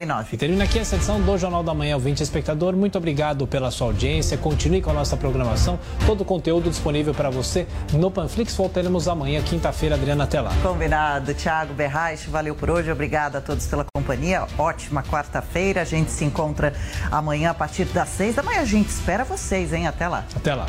E termina aqui essa edição do Jornal da Manhã, ouvinte espectador. Muito obrigado pela sua audiência. Continue com a nossa programação. Todo o conteúdo disponível para você no Panflix. Voltaremos amanhã, quinta-feira. Adriana, até lá. Combinado. Thiago Berraich, valeu por hoje. Obrigada a todos pela companhia. Ótima quarta-feira. A gente se encontra amanhã a partir das seis da manhã. A gente espera vocês, hein? Até lá. Até lá.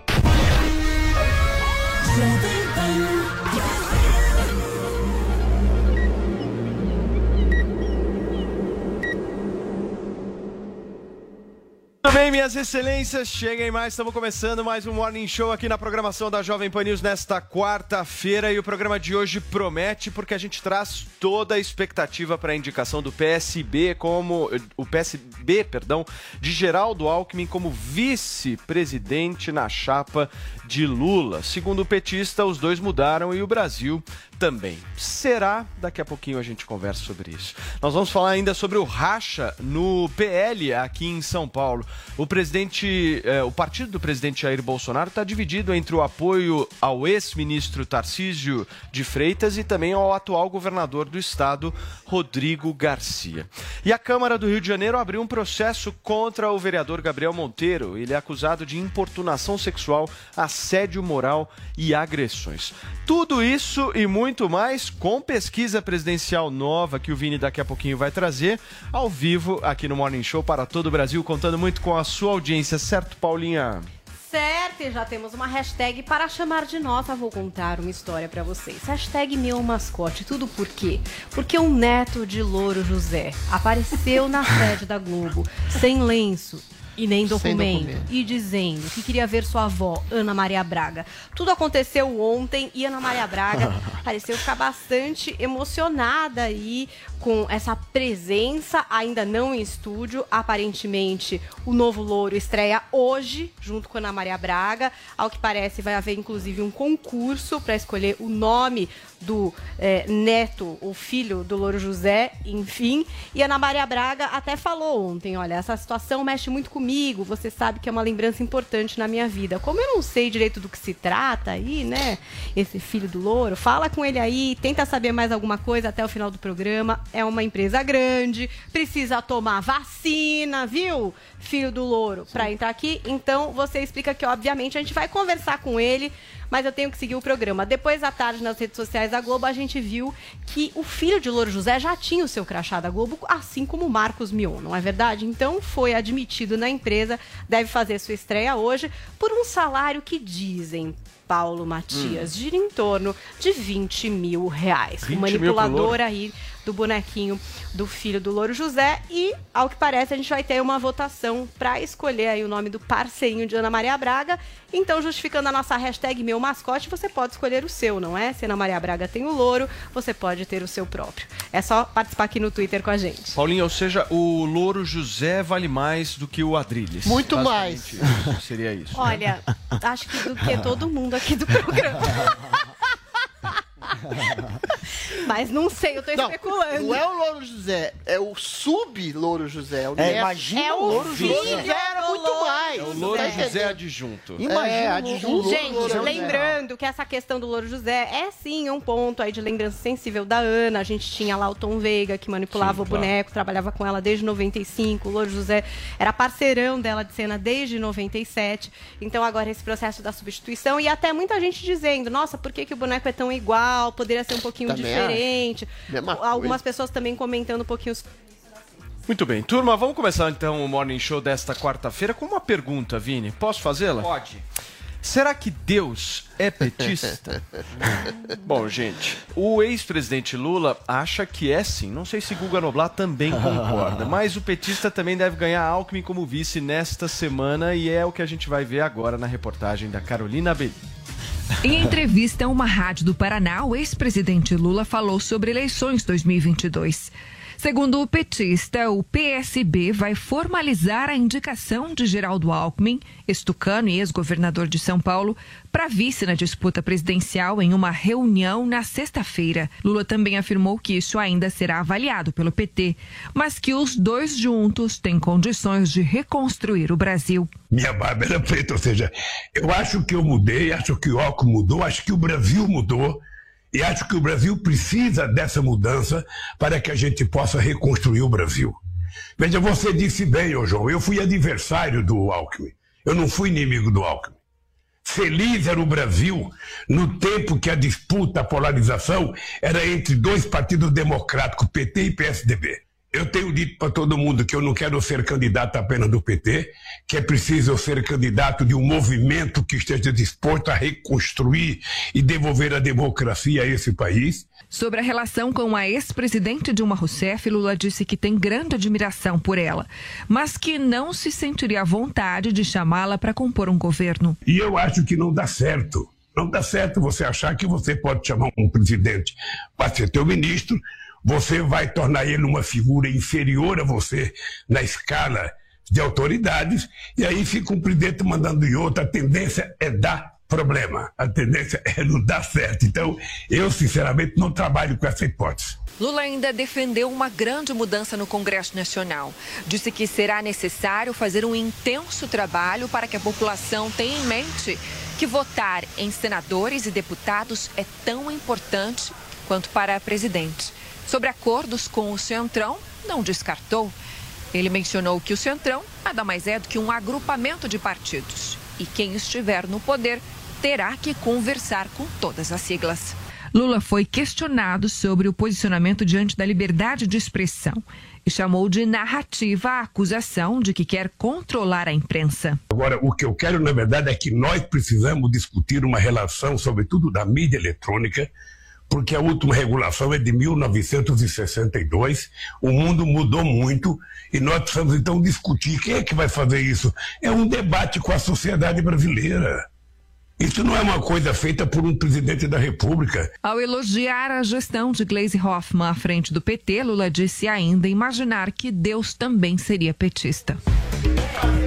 Tudo bem, minhas excelências? Cheguem mais, estamos começando mais um Morning Show aqui na programação da Jovem Pan News nesta quarta-feira e o programa de hoje promete porque a gente traz toda a expectativa para a indicação do PSB como o PSB, perdão, de Geraldo Alckmin como vice-presidente na chapa de Lula. Segundo o petista, os dois mudaram e o Brasil também. Será? Daqui a pouquinho a gente conversa sobre isso. Nós vamos falar ainda sobre o racha no PL aqui em São Paulo. O presidente, eh, o partido do presidente Jair Bolsonaro está dividido entre o apoio ao ex-ministro Tarcísio de Freitas e também ao atual governador do estado, Rodrigo Garcia. E a Câmara do Rio de Janeiro abriu um processo contra o vereador Gabriel Monteiro. Ele é acusado de importunação sexual, assédio moral e agressões. Tudo isso e muito mais com pesquisa presidencial nova que o Vini daqui a pouquinho vai trazer ao vivo aqui no Morning Show para todo o Brasil, contando muito com a sua audiência, certo, Paulinha? Certo, e já temos uma hashtag para chamar de nossa. Vou contar uma história para vocês. Hashtag meu mascote. Tudo por quê? Porque um neto de Louro José apareceu na sede da Globo sem lenço e nem documento, documento. e dizendo que queria ver sua avó, Ana Maria Braga. Tudo aconteceu ontem e Ana Maria Braga pareceu ficar bastante emocionada aí com essa presença, ainda não em estúdio. Aparentemente, o novo Louro estreia hoje, junto com Ana Maria Braga. Ao que parece, vai haver inclusive um concurso para escolher o nome do eh, neto, o filho do Louro José, enfim. E Ana Maria Braga até falou ontem: olha, essa situação mexe muito comigo, você sabe que é uma lembrança importante na minha vida. Como eu não sei direito do que se trata aí, né? Esse filho do Louro, fala com ele aí, tenta saber mais alguma coisa até o final do programa. É uma empresa grande, precisa tomar vacina, viu? Filho do Louro, para entrar aqui. Então você explica que, obviamente, a gente vai conversar com ele mas eu tenho que seguir o programa. Depois à tarde, nas redes sociais da Globo, a gente viu que o filho de Louro José já tinha o seu crachá da Globo, assim como o Marcos Mion, não é verdade? Então foi admitido na empresa, deve fazer sua estreia hoje, por um salário que dizem. Paulo Matias, gira em torno de 20 mil reais. 20 o mil manipulador Louro. aí do bonequinho do filho do Louro José. E, ao que parece, a gente vai ter uma votação para escolher aí o nome do parceirinho de Ana Maria Braga. Então, justificando a nossa hashtag meu mascote, você pode escolher o seu, não é? Se Ana Maria Braga tem o louro, você pode ter o seu próprio. É só participar aqui no Twitter com a gente. Paulinho, ou seja, o Louro José vale mais do que o Adrilles. Muito isso, Seria isso. Olha, acho que do que todo mundo aqui do programa. Mas não sei, eu tô Não, especulando. não é o Louro José, é o sub-Louro José. O É, neto. imagina É o Louro José. José era muito Louro mais. É o Louro tá José entendendo? adjunto. Imagina É, adjunto. Gente, Louro José. lembrando que essa questão do Louro José é sim um ponto aí de lembrança sensível da Ana. A gente tinha lá o Tom Veiga, que manipulava Sim, o claro. boneco, trabalhava com ela desde 95. O Louro José era parceirão dela de cena desde 97. Então agora esse processo da substituição e até muita gente dizendo, nossa, por que, que o boneco é tão igual? Poderia ser um pouquinho Também diferente. Algumas coisa. pessoas também comentando um pouquinho Muito bem, turma, vamos começar então o Morning Show desta quarta-feira com uma pergunta, Vini. Posso fazê-la? Pode. Será que Deus é petista? Bom, gente, o ex-presidente Lula acha que é sim. Não sei se Guga Noblar também concorda, mas o petista também deve ganhar Alckmin como vice nesta semana e é o que a gente vai ver agora na reportagem da Carolina Belli. Em entrevista a uma rádio do Paraná, o ex-presidente Lula falou sobre eleições 2022. Segundo o petista, o PSB vai formalizar a indicação de Geraldo Alckmin, ex-tucano e ex-governador de São Paulo, para vice na disputa presidencial em uma reunião na sexta-feira. Lula também afirmou que isso ainda será avaliado pelo PT, mas que os dois juntos têm condições de reconstruir o Brasil. Minha barba era preta, ou seja, eu acho que eu mudei, acho que o Alckmin mudou, acho que o Brasil mudou. E acho que o Brasil precisa dessa mudança para que a gente possa reconstruir o Brasil. Veja, você disse bem, ô João, eu fui adversário do Alckmin. Eu não fui inimigo do Alckmin. Feliz era o Brasil no tempo que a disputa, a polarização era entre dois partidos democráticos, PT e PSDB. Eu tenho dito para todo mundo que eu não quero ser candidato apenas do PT, que é preciso ser candidato de um movimento que esteja disposto a reconstruir e devolver a democracia a esse país. Sobre a relação com a ex-presidente Dilma Rousseff, Lula disse que tem grande admiração por ela, mas que não se sentiria à vontade de chamá-la para compor um governo. E eu acho que não dá certo. Não dá certo você achar que você pode chamar um presidente para ser teu ministro, você vai tornar ele uma figura inferior a você na escala de autoridades, e aí fica um presidente mandando em outro. A tendência é dar problema, a tendência é não dar certo. Então, eu, sinceramente, não trabalho com essa hipótese. Lula ainda defendeu uma grande mudança no Congresso Nacional. Disse que será necessário fazer um intenso trabalho para que a população tenha em mente que votar em senadores e deputados é tão importante quanto para presidente. Sobre acordos com o Centrão, não descartou. Ele mencionou que o Centrão nada mais é do que um agrupamento de partidos. E quem estiver no poder terá que conversar com todas as siglas. Lula foi questionado sobre o posicionamento diante da liberdade de expressão e chamou de narrativa a acusação de que quer controlar a imprensa. Agora, o que eu quero, na verdade, é que nós precisamos discutir uma relação, sobretudo da mídia eletrônica, porque a última regulação é de 1962, o mundo mudou muito e nós precisamos então discutir quem é que vai fazer isso. É um debate com a sociedade brasileira. Isso não é uma coisa feita por um presidente da República. Ao elogiar a gestão de Gleisi Hoffmann à frente do PT, Lula disse ainda imaginar que Deus também seria petista.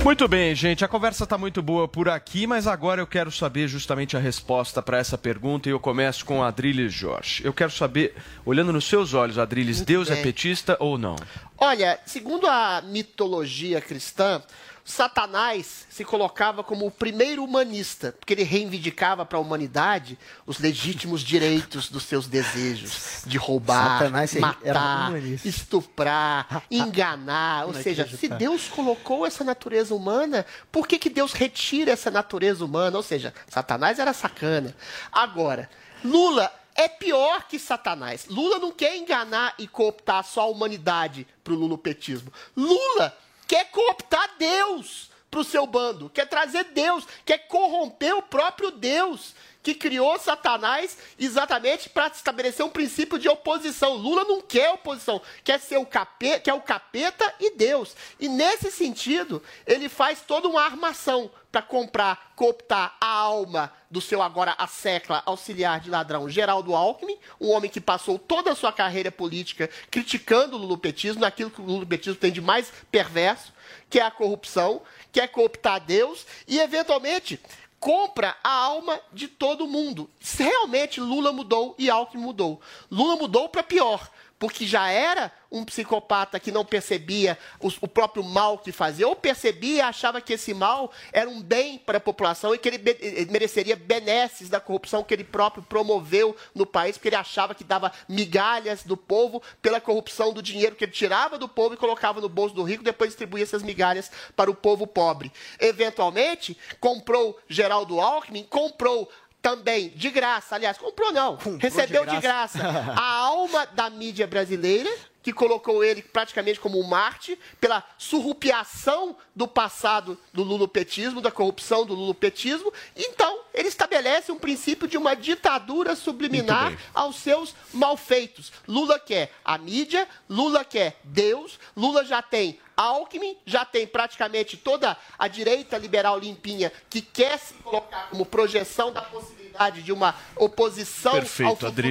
Muito bem, gente. A conversa está muito boa por aqui, mas agora eu quero saber justamente a resposta para essa pergunta e eu começo com a Adriles Jorge. Eu quero saber, olhando nos seus olhos, Adriles, Deus é bem. petista ou não? Olha, segundo a mitologia cristã, Satanás se colocava como o primeiro humanista, porque ele reivindicava para a humanidade os legítimos direitos dos seus desejos de roubar, Satanás matar, estuprar, enganar. Ou seja, se Deus colocou essa natureza humana, por que, que Deus retira essa natureza humana? Ou seja, Satanás era sacana. Agora, Lula é pior que Satanás. Lula não quer enganar e cooptar só a humanidade para o lulopetismo. Lula quer cooptar Deus para o seu bando, quer trazer Deus, quer corromper o próprio Deus que criou Satanás exatamente para estabelecer um princípio de oposição. Lula não quer oposição, quer ser o capeta, quer o capeta e Deus. E nesse sentido, ele faz toda uma armação para comprar, cooptar a alma do seu agora a secla auxiliar de ladrão Geraldo Alckmin, um homem que passou toda a sua carreira política criticando o lulopetismo, naquilo que o lulopetismo tem de mais perverso, que é a corrupção, que é cooptar Deus e, eventualmente, compra a alma de todo mundo. Realmente Lula mudou e Alckmin mudou. Lula mudou para pior porque já era um psicopata que não percebia o, próprio mal que fazia, ou percebia e achava que esse mal era um bem para a população e que ele, ele mereceria benesses da corrupção que ele próprio promoveu no país, porque ele achava que dava migalhas do povo pela corrupção do dinheiro que ele tirava do povo e colocava no bolso do rico, depois distribuía essas migalhas para o povo pobre. Eventualmente, comprou Geraldo Alckmin, comprou também de graça, aliás, comprou não, comprou recebeu de graça. de graça a alma da mídia brasileira, que colocou ele praticamente como um Marte, pela surrupiação do passado do lulopetismo, da corrupção do lulopetismo. Então, ele estabelece um princípio de uma ditadura subliminar aos seus malfeitos. Lula quer a mídia, Lula quer Deus, Lula já tem Alckmin, já tem praticamente toda a direita liberal limpinha que quer se colocar como projeção da possibilidade de uma oposição Perfeito, ao futuro.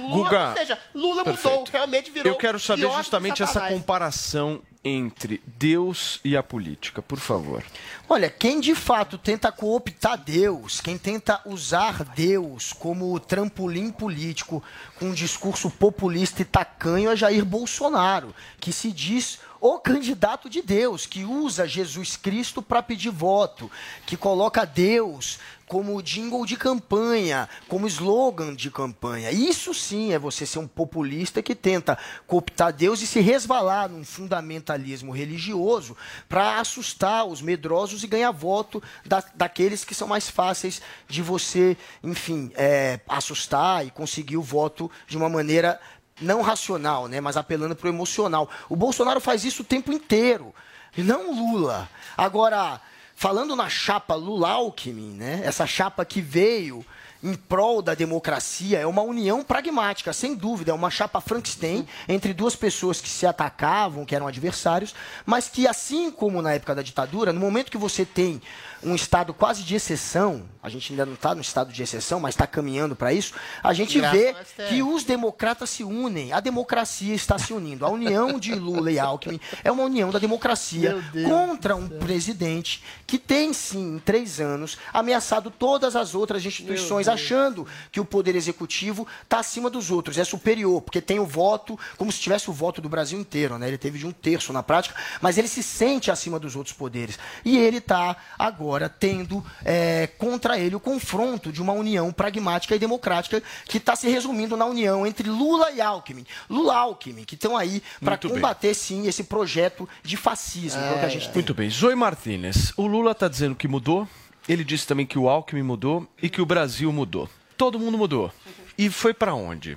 Lula, Ou seja, Lula perfeito. mudou, realmente virou Eu quero saber justamente essa comparação entre Deus e a política, por favor. Olha, quem de fato tenta cooptar Deus, quem tenta usar Deus como trampolim político com um discurso populista e tacanho é Jair Bolsonaro, que se diz o candidato de Deus, que usa Jesus Cristo para pedir voto, que coloca Deus como jingle de campanha, como slogan de campanha. Isso sim é você ser um populista que tenta cooptar Deus e se resvalar num fundamentalismo religioso para assustar os medrosos e ganhar voto da, daqueles que são mais fáceis de você, enfim, é, assustar e conseguir o voto de uma maneira não racional, né, mas apelando para o emocional. O Bolsonaro faz isso o tempo inteiro, e não Lula. Agora, falando na chapa Lula-Alckmin, né, essa chapa que veio em prol da democracia é uma união pragmática, sem dúvida, é uma chapa Frankenstein entre duas pessoas que se atacavam, que eram adversários, mas que assim como na época da ditadura, no momento que você tem um estado quase de exceção, a gente ainda não está no estado de exceção, mas está caminhando para isso, a gente Graças vê que os democratas se unem, a democracia está se unindo. A união de Lula e Alckmin é uma união da democracia contra um presidente que tem, sim, em três anos, ameaçado todas as outras instituições, achando que o poder executivo está acima dos outros, é superior, porque tem o voto, como se tivesse o voto do Brasil inteiro, né? Ele teve de um terço na prática, mas ele se sente acima dos outros poderes. E ele está agora tendo é, contra ele o confronto de uma união pragmática e democrática que está se resumindo na união entre Lula e Alckmin. Lula e Alckmin, que estão aí para Muito bem. combater, sim, esse projeto de fascismo que é o que a gente tem. Muito bem. Zoe Martinez, o Lula está dizendo que mudou, ele disse também que o Alckmin mudou e que o Brasil mudou. Todo mundo mudou. E foi para onde?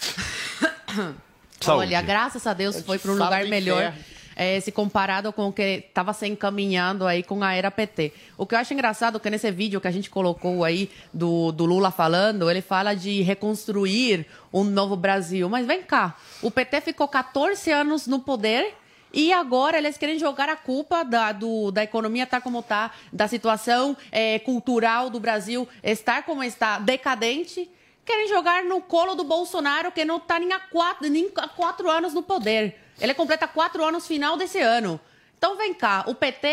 Saúde. Olha, graças a Deus foi para um lugar melhor. inferno. Eh, se comparado com o que estava se encaminhando aí com a era PT. O que eu acho engraçado é que nesse vídeo que a gente colocou aí do, do Lula falando, ele fala de reconstruir um novo Brasil. Mas vem cá, o PT ficou 14 anos no poder e agora eles querem jogar a culpa da, do- da economia estar como está, da situação eh, cultural do Brasil estar como está, decadente. Querem jogar no colo do Bolsonaro, que não está nem há nem há quatro anos no poder. Ele completa quatro anos final desse ano. Então vem cá, o PT,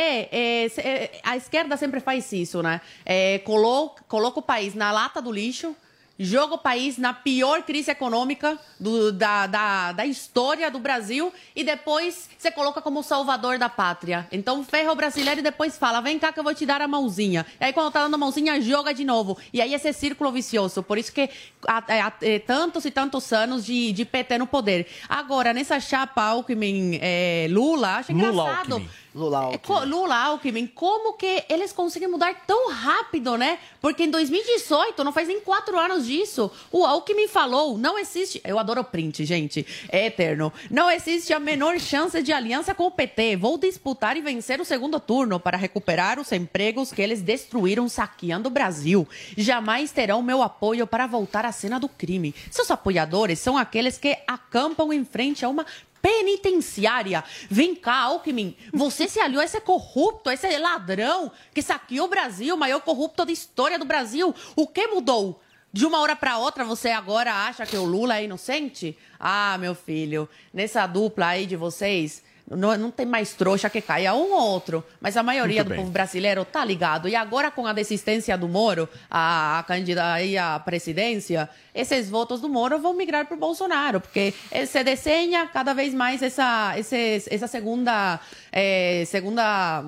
se- eh, a esquerda sempre faz isso, né? Eh, colo- coloca o país na lata do lixo, joga o país na pior crise econômica do- da, da, da história do Brasil e depois você coloca como salvador da pátria. Então ferra o brasileiro e depois fala: vem cá que eu vou te dar a mãozinha. E aí quando tá dando a mãozinha, joga de novo. E aí esse círculo vicioso. Por isso que há, é, há, é, tantos e tantos anos de, de PT no poder. Agora, nessa chapa Alckmin é, Lula, acho Lula engraçado. Alckmin. Lula É, Alckmin. Lula Alckmin, como que eles conseguem mudar tão rápido, né? Porque em 2018, não faz nem quatro anos disso, o Alckmin falou, não existe... Eu adoro o print, gente, é eterno. Não existe a menor chance de aliança com o PT. Vou disputar e vencer o segundo turno para recuperar os empregos que eles destruíram saqueando o Brasil. Jamais terão meu apoio para voltar à cena do crime. Seus apoiadores são aqueles que acampam em frente a uma penitenciária. Vem cá, Alckmin, você se aliou a esse corrupto, a esse ladrão que saqueou o Brasil, o maior corrupto da história do Brasil. O que mudou? De uma hora para outra, você agora acha que o Lula é inocente? Ah, meu filho, nessa dupla aí de vocês, Não, não tem mais trouxa que caia um ou outro, mas a maioria Muito do bem. povo brasileiro tá ligado. E agora, com a desistência do Moro, a, a candidata aí à presidência, esses votos do Moro vão migrar para o Bolsonaro, porque se desenha cada vez mais essa, esses- essa segunda, eh, segunda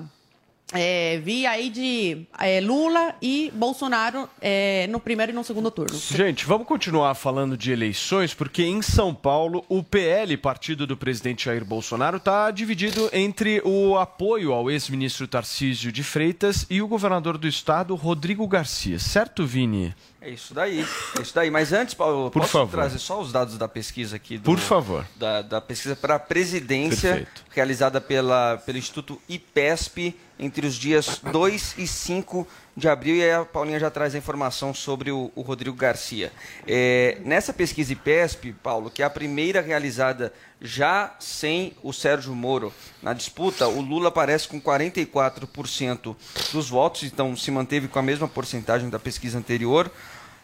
eh, via aí de eh, Lula e Bolsonaro eh, no primeiro e no segundo turno. Gente, vamos continuar falando de eleições, porque em São Paulo o PL, partido do presidente Jair Bolsonaro, está dividido entre o apoio ao ex-ministro Tarcísio de Freitas e o governador do estado, Rodrigo Garcia. Certo, Vini? É isso daí, é isso daí. Mas antes, Paulo, Por posso favor. trazer só os dados da pesquisa aqui? do- Por favor. Da, da pesquisa para a presidência, Perfeito. realizada pela, pelo Instituto IPESP entre os dias 2 e 5 de abril. E aí a Paulinha já traz a informação sobre o, o Rodrigo Garcia. É, nessa pesquisa IPESP, Paulo, que é a primeira realizada já sem o Sérgio Moro na disputa, o Lula aparece com 44% dos votos, então se manteve com a mesma porcentagem da pesquisa anterior.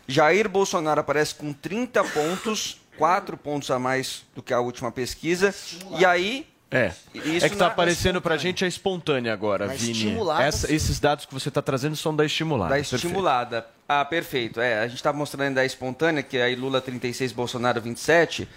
Jair Bolsonaro aparece com 30 pontos, 4 pontos a mais do que a última pesquisa. E aí. É. Isso é que está na- aparecendo para a gente a espontânea agora, Na Vini. estimulada, Essa- esses dados que você está trazendo são da estimulada. Da perfeito. estimulada. Ah, perfeito. É, a gente está mostrando da espontânea, que é aí Lula 36, Bolsonaro 27,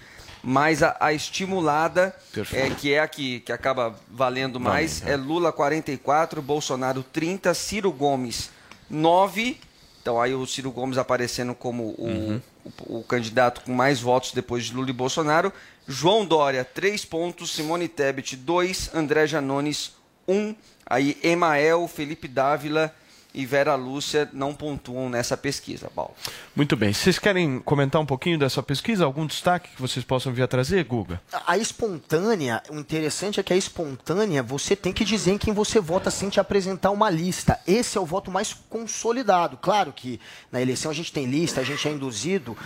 mas a, a estimulada, é, que é a que, que acaba valendo mais, é Lula 44, Bolsonaro 30, Ciro Gomes 9. Então aí o Ciro Gomes aparecendo como o, o, o candidato com mais votos depois de Lula e Bolsonaro. João Dória, 3 pontos, Simone Tebet, 2, André Janones, 1. Aí Emael, Felipe Dávila e Vera Lúcia não pontuam nessa pesquisa, Paulo. Muito bem. Vocês querem comentar um pouquinho dessa pesquisa? Algum destaque que vocês possam vir a trazer, Guga? A espontânea, o interessante é que a espontânea, você tem que dizer em quem você vota sem te apresentar uma lista. Esse é o voto mais consolidado. Claro que na eleição a gente tem lista, a gente é induzido,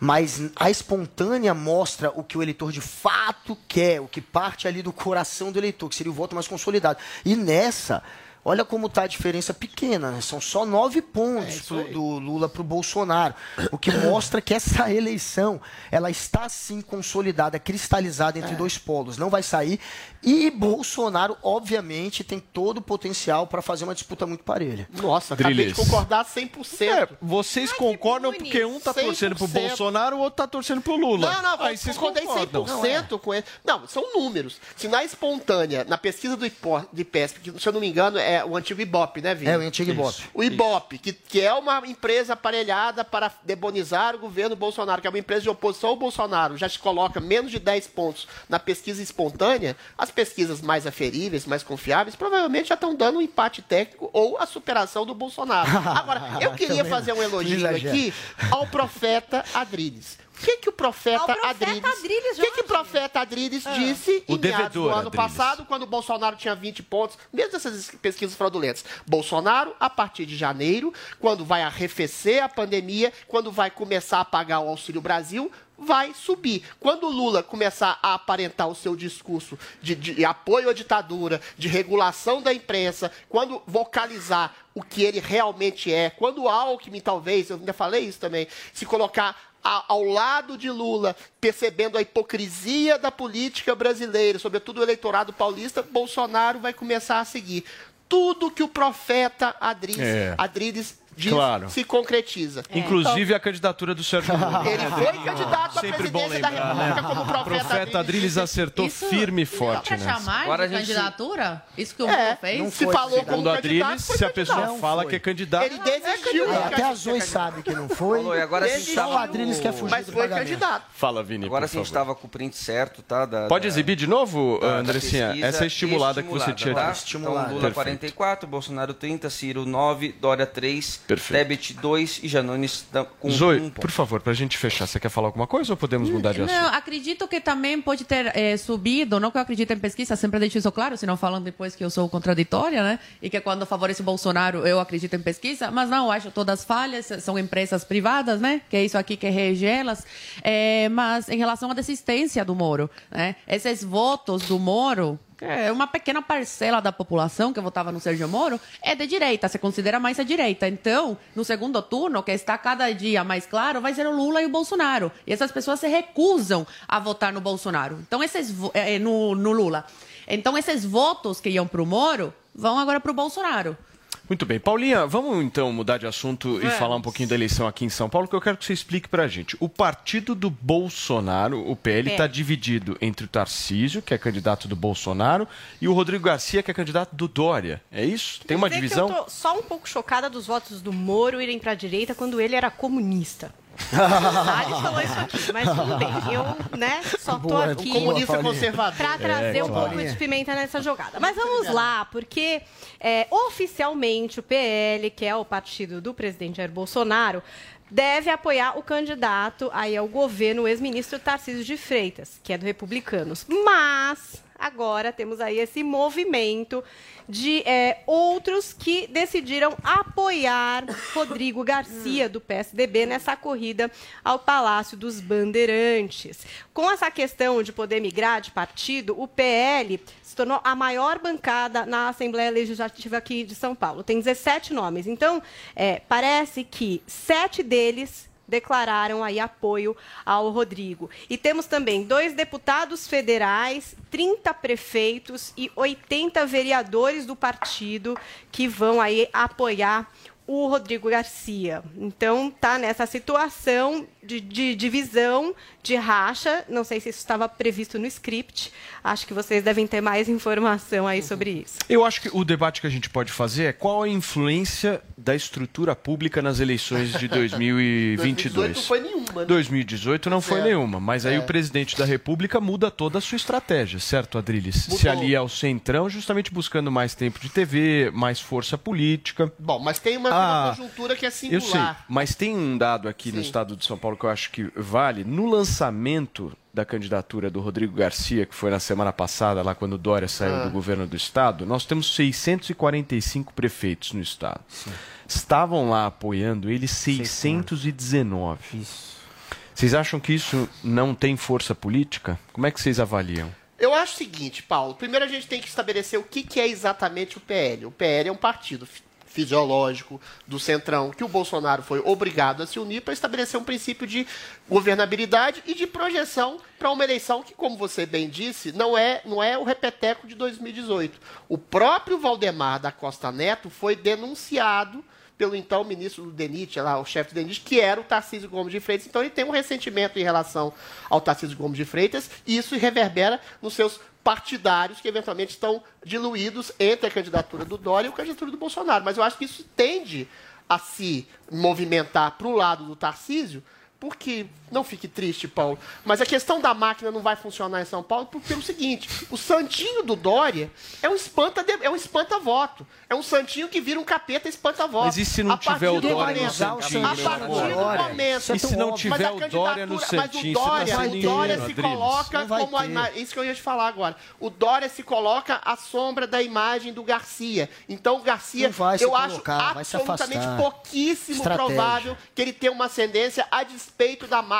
mas a espontânea mostra o que o eleitor de fato quer, o que parte ali do coração do eleitor, que seria o voto mais consolidado. E nessa. Olha como está a diferença pequena, né? São só nove pontos pro- do Lula para o Bolsonaro. O que mostra que essa eleição ela está sim consolidada, cristalizada entre dois polos. Não vai sair. E Bolsonaro, obviamente, tem todo o potencial para fazer uma disputa muito parelha. Nossa, acabei de Drilis. concordar 100%. É, vocês concordam porque um tá torcendo pro 100%. Bolsonaro, o outro tá torcendo pro Lula. Não, não, Aí vocês concordei concordam. 100% com ele. Não, são números. Se na espontânea, na pesquisa do Ipo- de PESP, que se eu não me engano é o antigo Ibope, né, Vini? É, o antigo Ibope. O Ibope, que, que é uma empresa aparelhada para demonizar o governo Bolsonaro, que é uma empresa de oposição ao Bolsonaro, já se coloca menos de 10 pontos na pesquisa espontânea, as pesquisas mais aferíveis, mais confiáveis, provavelmente já estão dando um empate técnico ou a superação do Bolsonaro. Agora, eu queria fazer um elogio aqui ao profeta Adriles. O que, que o profeta, Ao profeta Adriles, Adriles, o que, que o profeta Adriles disse O em meados do devedor ano Adriles. passado, quando o Bolsonaro tinha 20 pontos, mesmo essas pesquisas fraudulentas? Bolsonaro, a partir de janeiro, quando vai arrefecer a pandemia, quando vai começar a pagar o Auxílio Brasil, vai subir. Quando o Lula começar a aparentar o seu discurso de, de apoio à ditadura, de regulação da imprensa, quando vocalizar o que ele realmente é, quando o Alckmin, talvez, eu ainda falei isso também, se colocar a- ao lado de Lula, percebendo a hipocrisia da política brasileira, sobretudo o eleitorado paulista, Bolsonaro vai começar a seguir. Tudo que o profeta Adriles, É. Adriles diz Claro. se concretiza. Inclusive a candidatura do Sérgio Moro. Ele foi candidato à Sempre bom presidência da lembrar, República né? como O profeta, profeta Adriles acertou Isso- firme e forte pra nessa. chamar Agora de a gente- candidatura? Isso que o É, Moro fez? não se falou como Segundo candidato, Adriles, foi se a pessoa candidato. fala foi. que é candidato, Ele desistiu. É, até dois candidato. sabem que não foi. Falou, e agora a gente Só tava o Adriles quer fugir Mas foi candidato. Fala, Vini, Agora por sim, a estava com o print certo, tá? Da- Pode da- exibir de novo, Andressinha, essa estimulada que você tinha tá? dito. Estimulada. Então, Lula Perfeito. 44, Bolsonaro 30, Ciro 9, Dória 3, Perfeito. Tebet 2 e Janones com Zoe, um ponto. por favor, pra gente fechar, você quer falar alguma coisa ou podemos mudar de assunto? Não, acredito que também pode ter eh, subido, não que eu acredite em pesquisa, sempre deixo isso claro, senão falando depois que eu sou contraditória, né? E que quando favorece o Bolsonaro eu acredito em pesquisa, mas não, acho todas falhas, são empresas privadas, né? Que é isso aqui que rege elas. Eh, mas em relação à desistência do Moro, né? Esses votos do Moro, é uma pequena parcela da população que votava no Sérgio Moro, é de direita, se considera mais a direita. Então, no segundo turno, que está cada dia mais claro, vai ser o Lula e o Bolsonaro. E essas pessoas se recusam a votar no Bolsonaro. Então, esses vo- eh, no, no Lula. Então, esses votos que iam para o Moro vão agora para o Bolsonaro. Muito bem. Paulinha, vamos então mudar de assunto e Vamos. falar um pouquinho da eleição aqui em São Paulo, que eu quero que você explique pra gente. O partido do Bolsonaro, o PL, É. está dividido entre o Tarcísio, que é candidato do Bolsonaro, e o Rodrigo Garcia, que é candidato do Dória. É isso? Tem uma divisão? Eu tô só um pouco chocada dos votos do Moro irem para a direita quando ele era comunista. Salles falou isso aqui, mas tudo bem. Eu, né, só tô Boa, aqui um comunista conservador. para trazer É, um pouco de pimenta nessa jogada. Mas vamos lá, porque é, oficialmente o PL, que é o partido do presidente Jair Bolsonaro, deve apoiar o candidato aí ao governo, o ex-ministro Tarcísio de Freitas, que é do Republicanos. Mas agora temos aí esse movimento de é, outros que decidiram apoiar Rodrigo Garcia, do PSDB, nessa corrida ao Palácio dos Bandeirantes. Com essa questão de poder migrar de partido, o PL se tornou a maior bancada na Assembleia Legislativa aqui de São Paulo. Tem 17 nomes. Então, é, parece que sete deles declararam aí apoio ao Rodrigo. E temos também dois deputados federais, 30 prefeitos e 80 vereadores do partido que vão aí apoiar o Rodrigo Garcia. Então, tá nessa situação de, de divisão, de racha. Não sei se isso estava previsto no script. Acho que vocês devem ter mais informação aí sobre isso. Eu acho que o debate que a gente pode fazer é qual a influência da estrutura pública nas eleições de 2022. 2018 não foi nenhuma, né? 2018 não foi É. nenhuma, mas aí É. o presidente da República muda toda a sua estratégia, certo, Adriles? Se Mudou. alia ao Centrão, justamente buscando mais tempo de TV, mais força política. Bom, mas tem uma, Ah, uma conjuntura que é Eu sei, singular. mas tem um dado aqui no estado de São Paulo que eu acho que vale. No lançamento da candidatura do Rodrigo Garcia, que foi na semana passada, lá quando o Dória saiu Ah. do governo do estado, nós temos 645 prefeitos no estado. Estavam lá apoiando ele 619. Vocês acham que isso não tem força política? Como é que vocês avaliam? Eu acho o seguinte, Paulo. Primeiro a gente tem que estabelecer o que, que é exatamente o PL. O PL é um partido fisiológico do Centrão que o Bolsonaro foi obrigado a se unir para estabelecer um princípio de governabilidade e de projeção para uma eleição que, como você bem disse, não é, não é o repeteco de 2018. O próprio Valdemar da Costa Neto foi denunciado pelo então ministro do DENIT, lá, o chefe do DENIT, que era o Tarcísio Gomes de Freitas. Então ele tem um ressentimento em relação ao Tarcísio Gomes de Freitas e isso reverbera nos seus partidários que eventualmente estão diluídos entre a candidatura do Dória e a candidatura do Bolsonaro. Mas eu acho que isso tende a se movimentar para o lado do Tarcísio, porque, não fique triste, Paulo, mas a questão da máquina não vai funcionar em São Paulo por- pelo seguinte: o santinho do Dória é um espanta é um espanta-voto. É um santinho que vira um capeta espanta-voto. Mas e se não A partir tiver o do Dória no momento- santinho, A partir do momento. E se não Mas tiver a o Dória no candidatura- santinho, Mas o tá Dória, o Dória se coloca como a isso que eu ia te falar agora. O Dória se coloca à sombra da imagem do Garcia. Então o Garcia, Não vai se eu acho colocar, vai se absolutamente pouquíssimo Estratégia. provável que ele tenha uma ascendência a despeito da máquina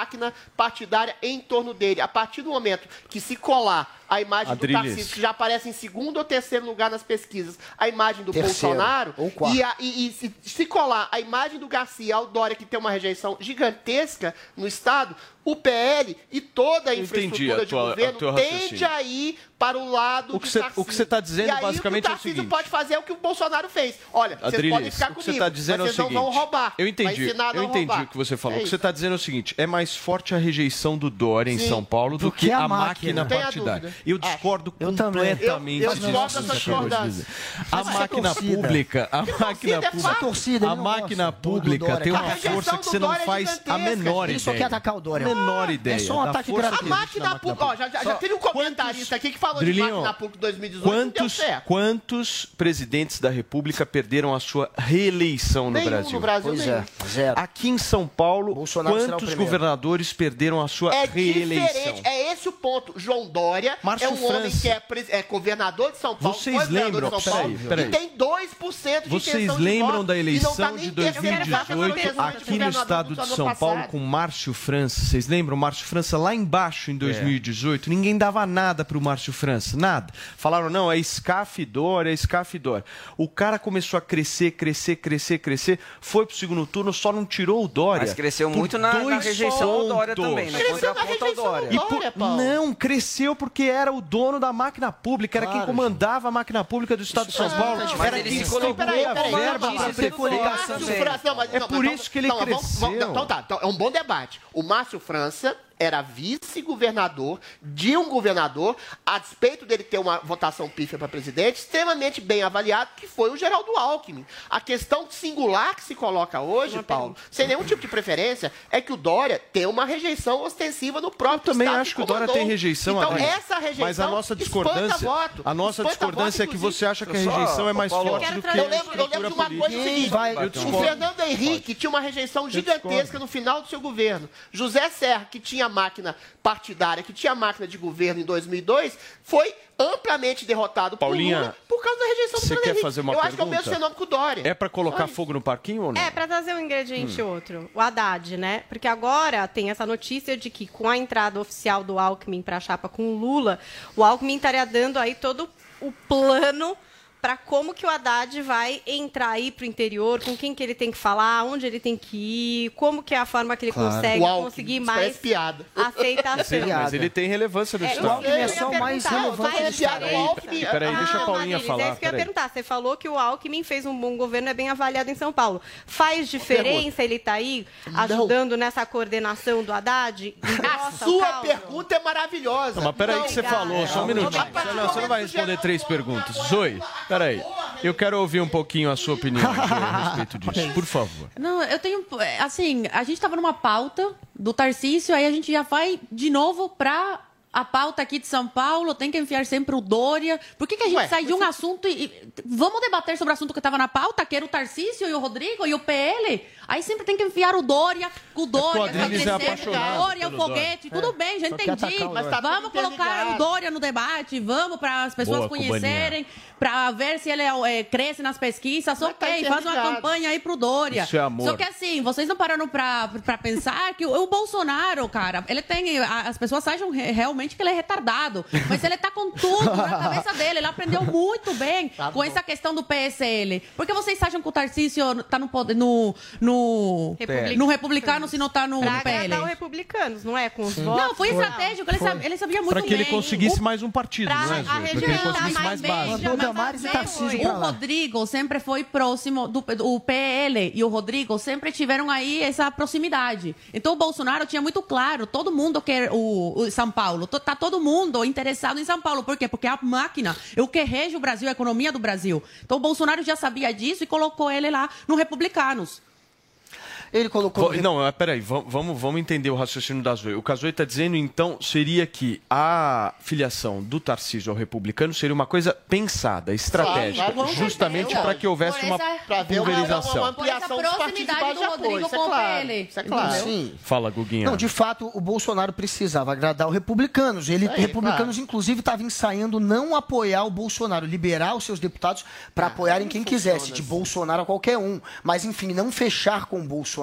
partidária em torno dele. A partir do momento que se colar a imagem Adriles. do Tarcísio, que já aparece em segundo ou terceiro lugar nas pesquisas, a imagem do Terceiro, Bolsonaro, e, a- e- e se, se colar a imagem do Garcia ao Dória, que tem uma rejeição gigantesca no Estado, o PL e toda a entendi infraestrutura a de tua- governo tende a ir para o lado O que do cê- Tarcísio. o que você tá dizendo, aí, basicamente, é o o Tarcísio seguinte. pode fazer o que o Bolsonaro fez. Olha, vocês podem ficar o que comigo, você está dizendo mas é o vocês seguinte. não vão roubar. Eu Vai entendi. Eu não entendi roubar. o que você falou. É o que você está dizendo é o seguinte: é mais forte a rejeição do Dória em Sim. São Paulo do, que, que a máquina máquina. Partidária. Eu discordo Eu também. completamente Eu- eu disso. discordo de discordância. dizer. A é máquina pública, a máquina é pública, torcida, a máquina pública tem uma força que você não é faz a menor Ele só ideia. quer atacar o Dória. Menor ideia. É só um ataque força A gratuito. máquina pública, já, teve um comentarista aqui que falou de máquina pública 2018 não deu Quantos, quantos presidentes da República perderam a sua reeleição no Nenhum Brasil? no Brasil, Pois é, zero. Aqui em São Paulo, Bolsonaro quantos governadores perderam a sua É reeleição? diferente, é esse o ponto. João Dória Márcio é um homem França. que é, é governador de São Paulo, Vocês lembram- de São Paulo, peraí, peraí. e tem 2% de Vocês intenção de lembram voto, da eleição tá de terceiro lugar, 2018 pelo menos, aqui no estado do de São Paulo com Márcio França? Vocês lembram, o Márcio França lá embaixo em 2018, ninguém dava nada pro Márcio França, nada. Falaram, não, é escafidor, é escafidor. O cara começou a crescer, crescer, crescer, crescer, foi pro segundo turno, só não tirou o Dória. Mas cresceu por muito na, na rejeição ao Dória também, né? Cresceu na rejeição ao Dória. E por- Dória, Paulo. Não, cresceu porque era o dono da máquina pública, era quem Claro, comandava a máquina pública do Estado de São Paulo. Mas era quem colocou distribuía Peraí, peraí, a verba para mas- É por isso que ele cresceu. Então tá, então é um bom debate. O Márcio França era vice-governador de um governador, a despeito dele ter uma votação pífia para presidente, extremamente bem avaliado, que foi o Geraldo Alckmin. A questão singular que se coloca hoje, Paulo, sem nenhum tipo de preferência, é que o Dória tem uma rejeição ostensiva no próprio Eu também estado acho que o Dória tem rejeição, Então, essa rejeição Mas a nossa discordância, voto. a nossa discordância é voto, que inclusive. você acha que a Só- rejeição é mais Paulo, forte eu do que a Eu lembro, eu lembro de uma estrutura coisa política. seguinte. vai- eu o. Fernando Henrique tinha uma rejeição gigantesca no final do seu governo. José Serra, que tinha máquina partidária, que tinha máquina de governo em 2002, foi amplamente derrotado Paulinha, por Lula por causa da rejeição do você Fernando quer Henrique. fazer uma Eu acho que é o mesmo pergunta? fenômeno que o Dória. É pra colocar fogo no parquinho ou não? É, para trazer um ingrediente outro. O Haddad, né? Porque agora tem essa notícia de que com a entrada oficial do Alckmin para a chapa com o Lula, o Alckmin estaria dando aí todo o plano para como que o Haddad vai entrar aí pro interior, com quem que ele tem que falar, onde ele tem que ir, como que é a forma que ele Claro. consegue O Alckmin, conseguir mais piada. aceitação. piada. Mas ele tem relevância no É, Estado. o Alckmin é só mais relevante faz do Estado. diferença. Alckmin- Peraí, deixa a Ah, Paulinha Marilis, falar, É isso que eu ia perguntar. Você falou que o Alckmin fez um bom governo, é bem avaliado em São Paulo. Faz diferença ele estar aí ajudando nessa coordenação do Haddad? A o sua pergunta é maravilhosa. Não, mas peraí que você Obrigada. falou, só um minutinho. Você não, você não vai responder três perguntas. Zoe, peraí. Eu quero ouvir um pouquinho a sua opinião a respeito disso, por favor. Não, eu tenho. é, Assim, a gente tava numa pauta do Tarcísio, aí a gente já vai de novo pra. A pauta aqui de São Paulo tem que enfiar sempre o Dória. Por que, que a gente Ué, sai de um assunto e, e- Vamos debater sobre o assunto que estava na pauta, que era o Tarcísio e o Rodrigo e o PL? Aí sempre tem que enfiar o Dória, o Dória, que vai é crescer, o apaixonado Dória, o foguete. Tudo bem, já entendi. o Mas tá vamos colocar o Dória no debate, vamos para as pessoas Boa, Cubaninha. Para ver se ele é, é, cresce nas pesquisas. Mas tá ok, faz uma campanha aí pro Dória. Isso é amor. Só que assim, vocês não pararam pra, pra pensar que o, o Bolsonaro, cara, ele tem. As pessoas acham re- realmente que ele é retardado. Mas ele tá com tudo na cabeça dele. Ele aprendeu muito bem Tá com essa questão do PSL. Por que vocês acham que o Tarcísio tá no, poder- no, no, Republicano. no republicano se não tá no, Pra no PL? os republicanos, não é? Com os votos. Não, foi estratégico. Ele, sabe- ele sabia muito Para que bem. ele conseguisse O- mais um partido, Pra não é, a? Para ele região conseguisse tá mais mais base. Damares e Tarcísio Bem pra O lá. Rodrigo sempre foi próximo do o PL e o Rodrigo sempre tiveram aí essa proximidade. Então o Bolsonaro tinha muito claro, todo mundo quer o, o São Paulo, tá todo mundo interessado em São Paulo. Por quê? Porque a máquina é o que rege o Brasil, a economia do Brasil. Então o Bolsonaro já sabia disso e colocou ele lá no Republicanos. Ele colocou. Não, é, peraí, va- vamos, vamos entender o raciocínio da Zoe. O que a Zoe está dizendo, então, seria que a filiação do Tarcísio ao republicano seria uma coisa pensada, estratégica, Claro, claro. justamente para que houvesse uma essa- ver uma, uma, pulverização. uma ampliação essa proximidade do apoio. Rodrigo Isso é com o claro. PL. Isso é claro. Sim. Fala, Guguinha. Não, de fato, o Bolsonaro precisava agradar os republicanos. Ele, aí, republicanos, claro. inclusive, estavam ensaiando não apoiar o Bolsonaro, liberar os seus deputados para apoiarem quem quisesse, de Bolsonaro a qualquer um. Mas, enfim, não fechar com o Bolsonaro.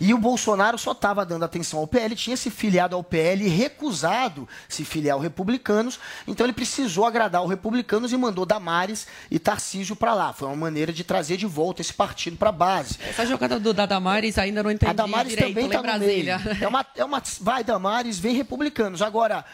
E o Bolsonaro só estava dando atenção ao PL, tinha se filiado ao PL e recusado se filiar ao republicanos. Então, ele precisou agradar os republicanos e mandou Damares e Tarcísio para lá. Foi uma maneira de trazer de volta esse partido para a base. Essa jogada do da Damares ainda não entendi A Damares direito também está no meio. É uma, é uma, vai Damares, vem republicanos. Agora,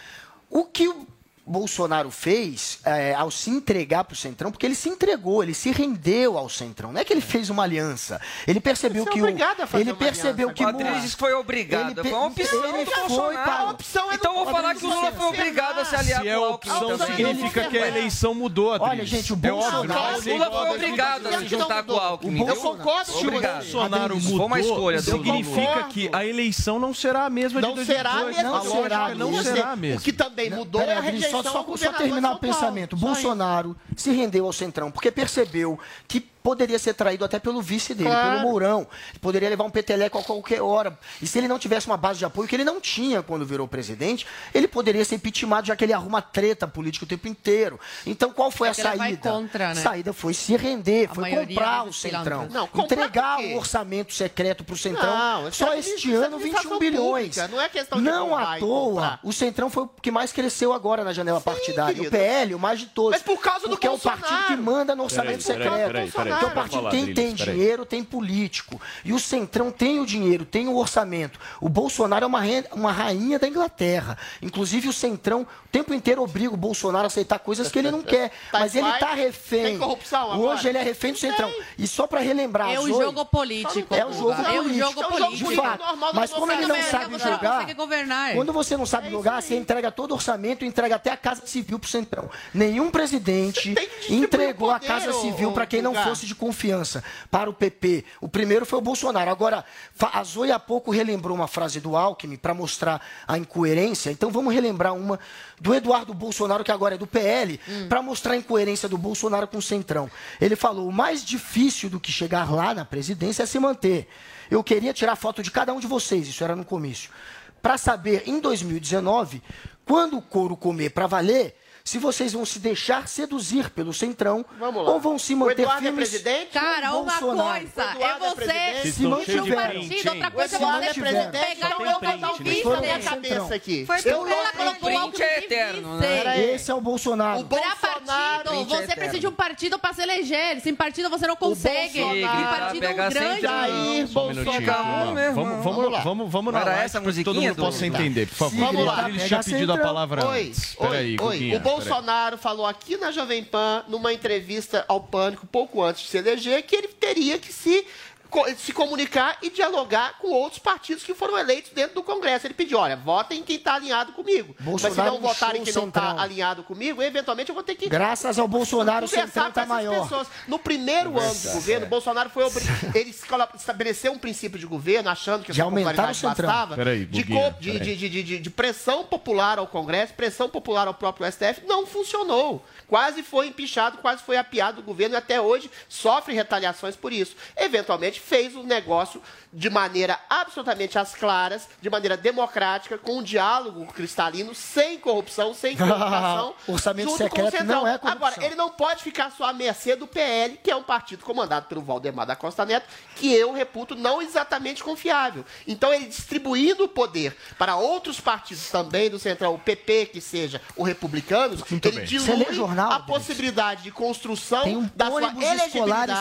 o que o Bolsonaro fez é, ao se entregar para o Centrão, porque ele se entregou, ele se rendeu ao Centrão. Não é que ele fez uma aliança. Ele percebeu é que o, obrigado a fazer ele uma percebeu aliança. que O que foi obrigado. Ele Foi uma opção ele do foi, Bolsonaro. A opção é do- então eu vou falar que o Lula foi obrigado a se aliar Se é com o opção, Alckmin. Então, significa que a eleição mudou, Adriles. Olha, gente, o É óbvio, Bolsonaro- não vai O Lula foi a obrigado a se 2018. juntar com o Alckmin. Eu concordo com o. Bolsonaro mudou, foi uma escolha do significa que a eleição não será a mesma Não de será a 2018. mesma. A lógica será, não não será a O mesma. que também mudou é a Adriles, só só, só, terminar o pensamento. Bolsonaro se rendeu ao Centrão porque percebeu que poderia ser traído até pelo vice dele, Claro. pelo Mourão. Poderia levar um peteleco a qualquer hora. E se ele não tivesse uma base de apoio, que ele não tinha quando virou presidente, ele poderia ser impeachmentado, já que ele arruma treta política o tempo inteiro. Então, qual foi É a saída? contra, né? A saída foi se render, A foi comprar o Centrão. Não, comprar entregar o orçamento secreto para o Centrão. Não, Só é este ano, 21 bilhões. pública, não é questão de Não à toa, o Centrão foi o que mais cresceu agora na janela partidária. querido. O PL, o mais de todos. Mas por causa do Porque é o Bolsonaro. partido que manda no orçamento Peraí, peraí, secreto. peraí, peraí, Porque o partido, tem peraí. dinheiro, tem político. E o Centrão tem o dinheiro, tem o orçamento. O Bolsonaro é uma, re- uma rainha da Inglaterra. Inclusive, o Centrão o tempo inteiro obriga o Bolsonaro a aceitar coisas que ele não quer. Tá Mas ele está refém. Tem corrupção agora? Hoje ele é refém do Centrão. E só para relembrar, É o Zoe- jogo político. É o jogo É o político. jogo É o político. De fato. Mas como ele não sabe jogar, quando você não É sabe jogar, você entrega todo o orçamento, entrega até a Casa Civil pro Centrão. Nenhum presidente entregou a Casa Civil para quem não Guga. De confiança, para o PP. O primeiro foi o Bolsonaro. Agora, a Zoe há pouco relembrou uma frase do Alckmin para mostrar a incoerência. Então vamos relembrar uma do Eduardo Bolsonaro, que agora é do PL, para mostrar a incoerência do Bolsonaro com o Centrão. Ele falou: o mais difícil do que chegar lá na presidência é se manter. Eu queria tirar foto de cada um de vocês, isso era no comício, para saber em 2019, quando o couro comer para valer, se vocês vão se deixar seduzir pelo Centrão Vamos lá. ou vão se O manter Eduardo é firmes. presidente? Cara, uma Bolsonaro. coisa é é você? Se não puxar um tiver. partido, outra coisa é você é presidente, pegar então o eu vou meu dar o vice na minha Centrão. cabeça aqui. Foi Eu não colocou o print é eterno, né? Esse é o Bolsonaro. O Bolsonaro... partido, você precisa de um partido pra se eleger. Sem partido você não consegue. Bolsonaro- Um partido grande. Só um minutinho. Bolsonaro. Vamos, vamos, vamos, lá. vamos, vamos na essa que todo mundo do- possa entender, por favor. Vamos lá. Ele tinha pedido a palavra Oi, antes. oi, Peraí, oi. Bolsonaro falou aqui na Jovem Pan, numa entrevista ao Pânico, pouco antes de se eleger, que ele teria que se, se comunicar e dialogar com outros partidos que foram eleitos dentro do Congresso. Ele pediu, olha, votem em quem está alinhado comigo. Bolsonaro Mas se não votarem quem não está alinhado comigo, eventualmente eu vou ter que Graças ao Bolsonaro, o conversar Centrão com está essas maior. pessoas. No primeiro ano do governo, Bolsonaro foi obri- ele estabeleceu um princípio de governo, achando que a popularidade o Centrão. bastava, Peraí, de, de, de, de- de pressão popular ao Congresso, pressão popular ao próprio STF, não funcionou. Quase foi empichado, quase foi apiado o governo e até hoje sofre retaliações por isso. Eventualmente fez o negócio de maneira absolutamente às claras, de maneira democrática, com um diálogo cristalino, sem corrupção, sem corrupção. Orçamento junto com o secreto não é corrupção. Agora, ele não pode ficar só à mercê do PL, que é um partido comandado pelo Valdemar da Costa Neto, que eu reputo não exatamente confiável. Então, ele distribuindo o poder para outros partidos também do Centrão, o PP, que seja o Republicanos, ele bem. dilui jornal, a possibilidade de construção um da sua e elegibilidade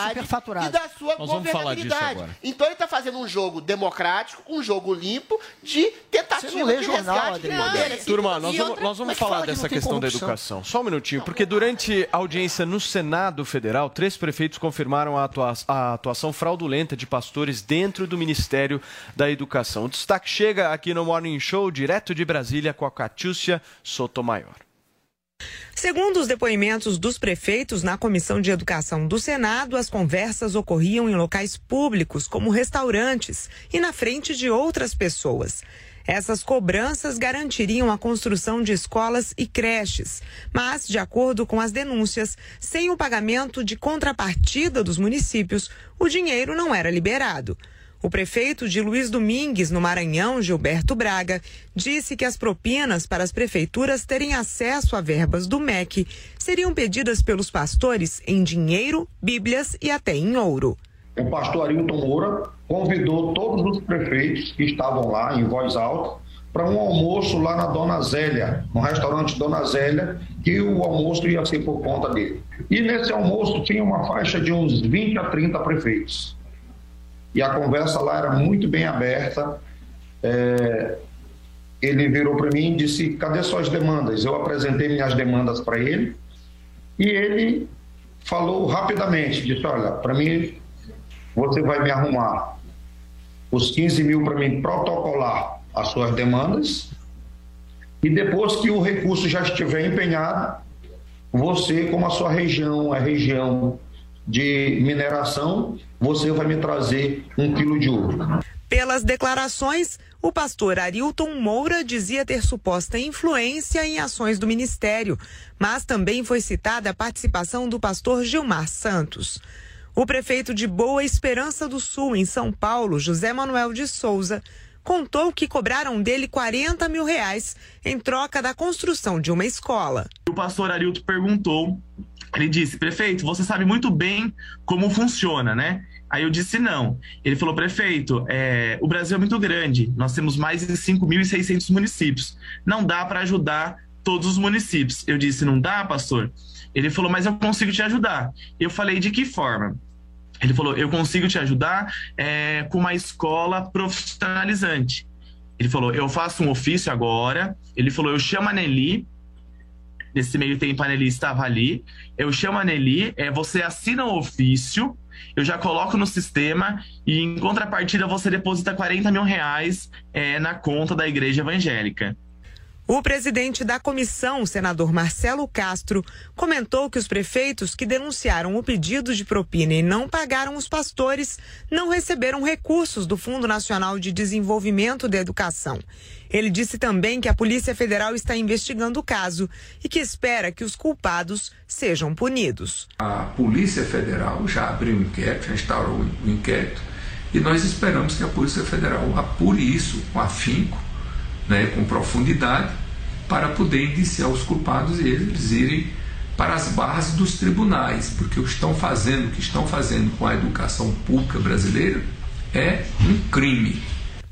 e da sua Nós governabilidade. Então, ele está fazendo um jogo democrático, um jogo limpo, de tentativa Você não lê de jornal, resgate de poder. Assim, Turma, nós vamos, nós vamos falar fala que dessa tem questão da educação. Só um minutinho, porque durante a audiência no Senado Federal, três prefeitos confirmaram a, atua- a atuação fraudulenta de pastores dentro do Ministério da Educação. O destaque chega aqui no Morning Show, direto de Brasília, com a Catiúcia Sotomayor. Segundo os depoimentos dos prefeitos na Comissão de Educação do Senado, as conversas ocorriam em locais públicos, como restaurantes, e na frente de outras pessoas. Essas cobranças garantiriam a construção de escolas e creches, mas, de acordo com as denúncias, sem o pagamento de contrapartida dos municípios, o dinheiro não era liberado. O prefeito de Luiz Domingues, no Maranhão, Gilberto Braga, disse que as propinas para as prefeituras terem acesso a verbas do MEC seriam pedidas pelos pastores em dinheiro, bíblias e até em ouro. o pastor Arilton Moura convidou todos os prefeitos que estavam lá em voz alta para um almoço lá na Dona Zélia, no restaurante Dona Zélia, que o almoço ia ser por conta dele. E nesse almoço tinha uma faixa de uns 20 a 30 prefeitos. E a conversa lá era muito bem aberta. É, ele virou para mim e disse: Cadê suas demandas? Eu apresentei minhas demandas para ele e ele falou rapidamente: disse, Olha, para mim você vai me arrumar os 15 mil para mim protocolar as suas demandas e depois que o recurso já estiver empenhado, você, como a sua região é região de mineração, você vai me trazer um quilo de ouro. Pelas declarações, o pastor Arilton Moura dizia ter suposta influência em ações do ministério, mas também foi citada a participação do pastor Gilmar Santos. O prefeito de Boa Esperança do Sul, em São Paulo, José Manuel de Souza, contou que cobraram dele 40 mil reais em troca da construção de uma escola. O pastor Arilton perguntou, ele disse, prefeito, você sabe muito bem como funciona, né? Aí eu disse não. Ele falou, prefeito, é, o Brasil é muito grande, nós temos mais de 5.600 municípios, não dá para ajudar todos os municípios. Eu disse, não dá, pastor? Ele falou, mas eu consigo te ajudar. Eu falei, de que forma? Ele falou: Eu consigo te ajudar é, com uma escola profissionalizante. Ele falou: Eu faço um ofício agora. Ele falou: Eu chamo a Nelly. Nesse meio tempo, a Nelly estava ali. Eu chamo a Nelly, é, você assina o ofício, eu já coloco no sistema e, em contrapartida, você deposita 40 mil reais é, na conta da igreja evangélica. O presidente da comissão, o senador Marcelo Castro, comentou que os prefeitos que denunciaram o pedido de propina e não pagaram os pastores não receberam recursos do Fundo Nacional de Desenvolvimento da Educação. Ele disse também que a Polícia Federal está investigando o caso e que espera que os culpados sejam punidos. A Polícia Federal já abriu um inquérito, já instaurou o um inquérito, e nós esperamos que a Polícia Federal apure isso com afinco né, com profundidade, para poder indiciar os culpados e eles irem para as barras dos tribunais, porque o que estão fazendo, o que estão fazendo com a educação pública brasileira é um crime.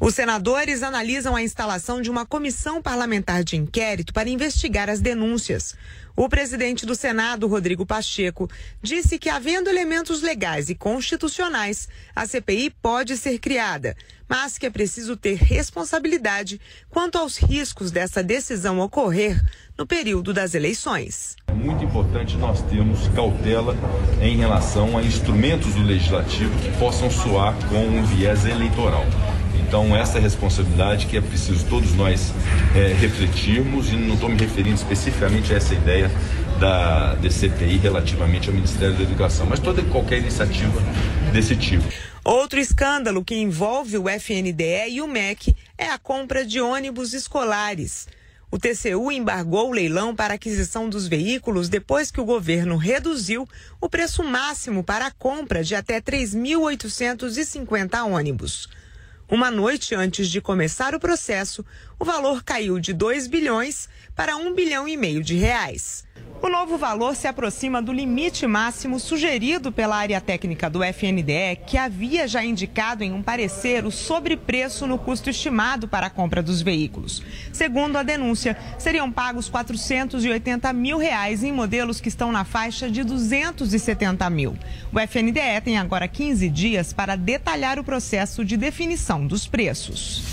Os senadores analisam a instalação de uma comissão parlamentar de inquérito para investigar as denúncias. O presidente do Senado, Rodrigo Pacheco, disse que, havendo elementos legais e constitucionais, a CPI pode ser criada, mas que é preciso ter responsabilidade quanto aos riscos dessa decisão ocorrer no período das eleições. É muito importante nós termos cautela em relação a instrumentos do legislativo que possam soar com um viés eleitoral. Então, essa é responsabilidade que é preciso todos nós é, refletirmos, e não estou me referindo especificamente a essa ideia da DCPI relativamente ao Ministério da Educação, mas toda qualquer iniciativa desse tipo. Outro escândalo que envolve o FNDE e o MEC é a compra de ônibus escolares. O TCU embargou o leilão para aquisição dos veículos depois que o governo reduziu o preço máximo para a compra de até 3.850 ônibus. Uma noite antes de começar o processo, o valor caiu de 2 bilhões para 1 bilhão e meio de reais. O novo valor se aproxima do limite máximo sugerido pela área técnica do FNDE, que havia já indicado em um parecer o sobrepreço no custo estimado para a compra dos veículos. Segundo a denúncia, seriam pagos 480 mil reais em modelos que estão na faixa de 270 mil. O FNDE tem agora 15 dias para detalhar o processo de definição dos preços.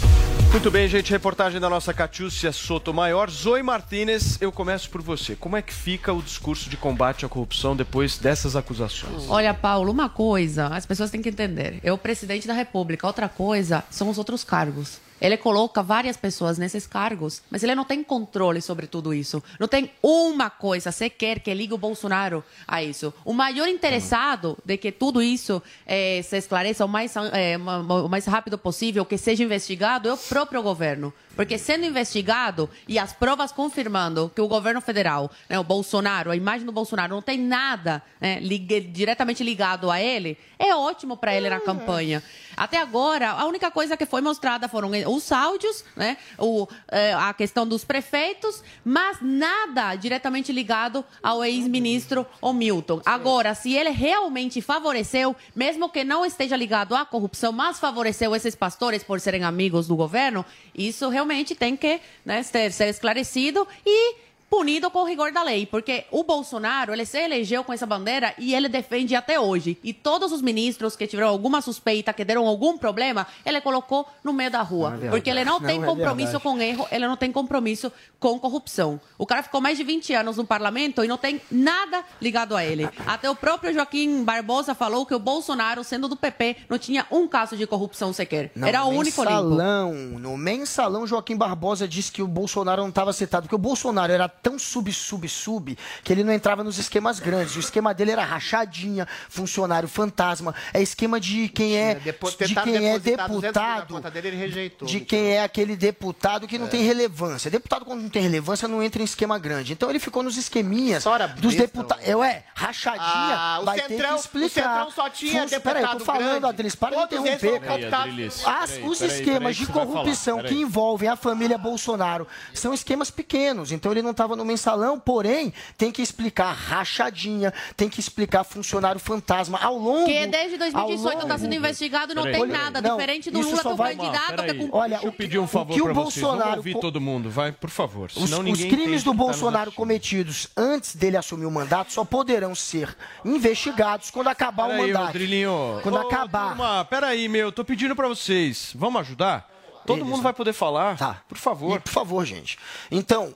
Muito bem, gente. Reportagem da nossa Catiúcia Sotomayor. Zoe Martinez, eu começo por você. Como é que fica o discurso de combate à corrupção depois dessas acusações? Olha, Paulo, uma coisa as pessoas têm que entender. É o presidente da República. Outra coisa são os outros cargos. Ele coloca várias pessoas nesses cargos, mas ele não tem controle sobre tudo isso. Não tem uma coisa sequer que ligue o Bolsonaro a isso. O maior interessado de que tudo isso eh, se esclareça o mais, eh, o mais rápido possível, que seja investigado, é o próprio governo. Porque sendo investigado e as provas confirmando que o governo federal, né, o Bolsonaro, a imagem do Bolsonaro não tem nada né, ligue, diretamente ligado a ele, é ótimo para ele na campanha. Até agora, a única coisa que foi mostrada foram os áudios, né, o, é, a questão dos prefeitos, mas nada diretamente ligado ao ex-ministro Milton. Agora, se ele realmente favoreceu, mesmo que não esteja ligado à corrupção, mas favoreceu esses pastores por serem amigos do governo, isso realmente tem que né, ser, ser esclarecido e punido com o rigor da lei, porque o Bolsonaro, ele se elegeu com essa bandeira e ele defende até hoje. E todos os ministros que tiveram alguma suspeita, que deram algum problema, ele colocou no meio da rua, é porque ele não, não tem é compromisso com erro, ele não tem compromisso com corrupção. O cara ficou mais de 20 anos no parlamento e não tem nada ligado a ele. Até o próprio Joaquim Barbosa falou que o Bolsonaro, sendo do PP, não tinha um caso de corrupção sequer. Não, Era o único mensalão, limpo. No mensalão, Joaquim Barbosa disse que o Bolsonaro não estava citado, porque o Bolsonaro era tão sub, sub, sub, que ele não entrava nos esquemas grandes. O esquema dele era rachadinha, funcionário fantasma. É esquema de quem é, Depo- de quem é depositar 200 mil na deputado dele, rejeitou. de quem é aquele deputado que não É. tem relevância. Deputado, quando não tem relevância, não entra em esquema grande. Então ele ficou nos esqueminhas dos deputados. É, ué, rachadinha. Ah, o vai Centrão- ter que explicar. o Centrão só tinha Fun- Peraí, eu tô deputado falando, grande. Adriles, para de interromper. cooptados. As- Peraí, os peraí, esquemas peraí, de corrupção Peraí. que envolvem a família Bolsonaro são esquemas pequenos. Então ele não estava no mensalão, porém, tem que explicar rachadinha, tem que explicar funcionário fantasma. Ao longo. Que desde 2018 ao está sendo investigado e não Peraí, tem peraí. nada. Não, Diferente do Lula, que é o vai- candidato que é com... Olha, eu pedir um favor que o pra vocês. Bolsonaro ouvir todo mundo, vai, por favor. Os, Senão os ninguém crimes do o tá Bolsonaro cometidos antes dele assumir o mandato só poderão ser investigados quando acabar o Peraí, mandato. Rodrilinho. Quando Ô, acabar. Turma, peraí, meu, tô pedindo pra vocês. Vamos ajudar? Todo mundo vai poder falar. Tá. Por favor. E, por favor, gente. Então,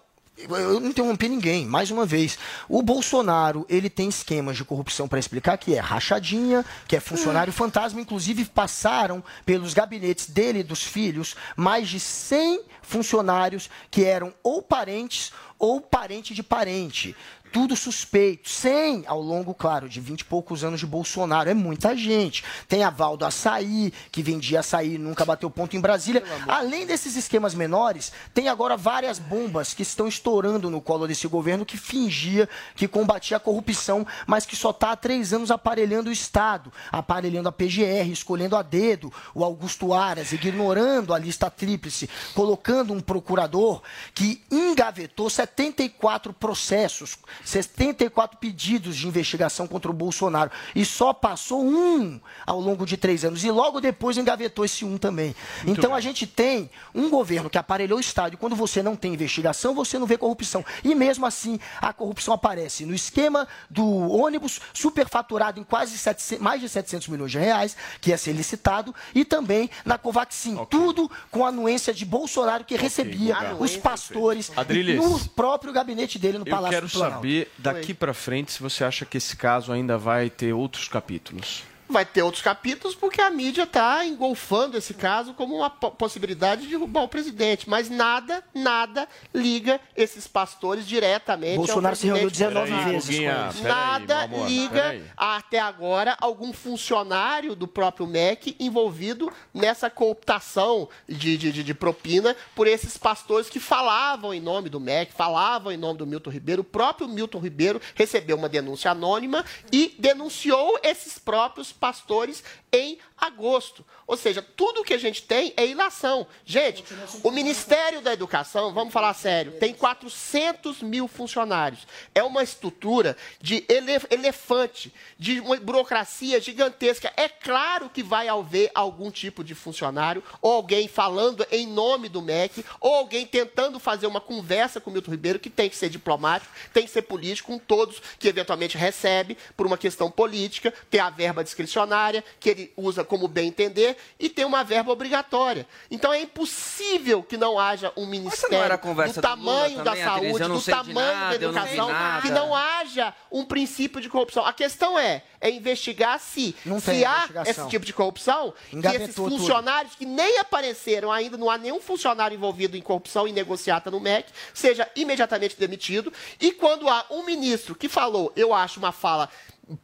eu não interrompi ninguém, mais uma vez. O Bolsonaro, ele tem esquemas de corrupção para explicar que é rachadinha, que é funcionário fantasma. Inclusive, passaram pelos gabinetes dele e dos filhos mais de 100 funcionários que eram ou parentes ou parente de parente. Tudo suspeito, 100 ao longo, claro, de 20 e poucos anos de Bolsonaro. É muita gente. Tem aval do açaí, que vendia açaí e nunca bateu ponto em Brasília. Além desses esquemas menores, tem agora várias bombas que estão estourando no colo desse governo que fingia que combatia a corrupção, mas que só está há três anos aparelhando o Estado, aparelhando a PGR, escolhendo a dedo o Augusto Aras, ignorando a lista tríplice, colocando um procurador que engavetou 74 processos, 74 pedidos de investigação contra o Bolsonaro e só passou um ao longo de três anos. E logo depois engavetou esse um também. então a gente tem um governo que aparelhou o Estado e quando você não tem investigação, você não vê corrupção. E mesmo assim, a corrupção aparece no esquema do ônibus superfaturado em quase 700, mais de 700 milhões de reais, que ia ser licitado, e também na Covaxin. Tudo com a anuência de Bolsonaro que recebia legal. os pastores Adriles, no próprio gabinete dele no Palácio do Planalto. saber daqui pra frente se você acha que esse caso ainda vai ter outros capítulos. Vai ter outros capítulos porque a mídia está engolfando esse caso como uma po- possibilidade de derrubar o presidente. Mas nada, nada liga esses pastores diretamente Bolsonaro ao se reuniu presidente. 19 Peraí, vezes com Guguinha, eles. peraí, Nada meu amor, liga até agora algum funcionário do próprio MEC envolvido nessa cooptação de, de, de- de propina por esses pastores que falavam em nome do MEC, falavam em nome do Milton Ribeiro. O próprio Milton Ribeiro recebeu uma denúncia anônima e denunciou esses próprios pastores em agosto. Ou seja, tudo que a gente tem é ilação. Gente, o Ministério da Educação, vamos falar sério, tem 400 mil funcionários. É uma estrutura de ele- elefante, de uma burocracia gigantesca. É claro que vai haver algum tipo de funcionário, ou alguém falando em nome do MEC, ou alguém tentando fazer uma conversa com o Milton Ribeiro, que tem que ser diplomático, tem que ser político, com todos que eventualmente recebe por uma questão política, tem a verba discricionária, que ele usa como bem entender, e tem uma verba obrigatória. Então é impossível que não haja um ministério era a conversa do do tamanho Lula da também, saúde, não do tamanho nada, da não educação, nada. que não haja um princípio de corrupção. A questão é, é investigar se, Não se há esse tipo de corrupção, que Engavetou esses tudo. funcionários que nem apareceram ainda, não há nenhum funcionário envolvido em corrupção e negociata no MEC, seja imediatamente demitido. E quando há um ministro que falou, eu acho uma fala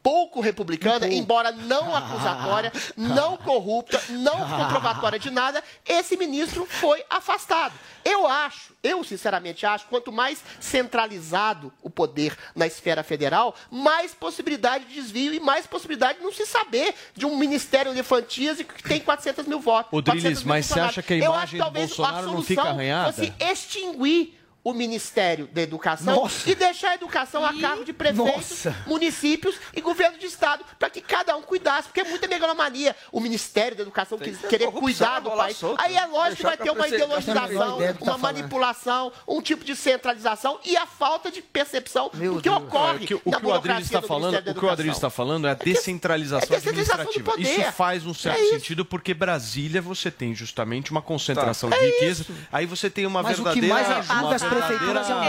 pouco republicana, embora não acusatória, não corrupta, não comprovatória de nada, esse ministro foi afastado. Eu acho, eu sinceramente acho, quanto mais centralizado o poder na esfera federal, mais possibilidade de desvio e mais possibilidade de não se saber de um ministério elefantíase que tem 400 mil votos. Ô, Drilis, 400 mil mas você acha que a Eu imagem do Bolsonaro a não fica solução arranhada? fosse extinguir o Ministério da Educação Nossa. e deixar a educação a cargo de prefeitos, Nossa. municípios e governo de estado, para que cada um cuidasse, porque é muita megalomania o Ministério da Educação que querer cuidar do país. solta, Aí é lógico que vai ter uma ideologização, que uma tá falando. manipulação, um tipo de centralização e a falta de percepção Meu do que Deus. ocorre o que, o na que o Adriles burocracia está do falando, o que o Adriles está falando é a descentralização, é descentralização do administrativa. poder. Isso faz um certo É sentido porque Brasília você tem justamente uma concentração Tá. de É riqueza. isso. Aí você tem uma Mas prefeituras é um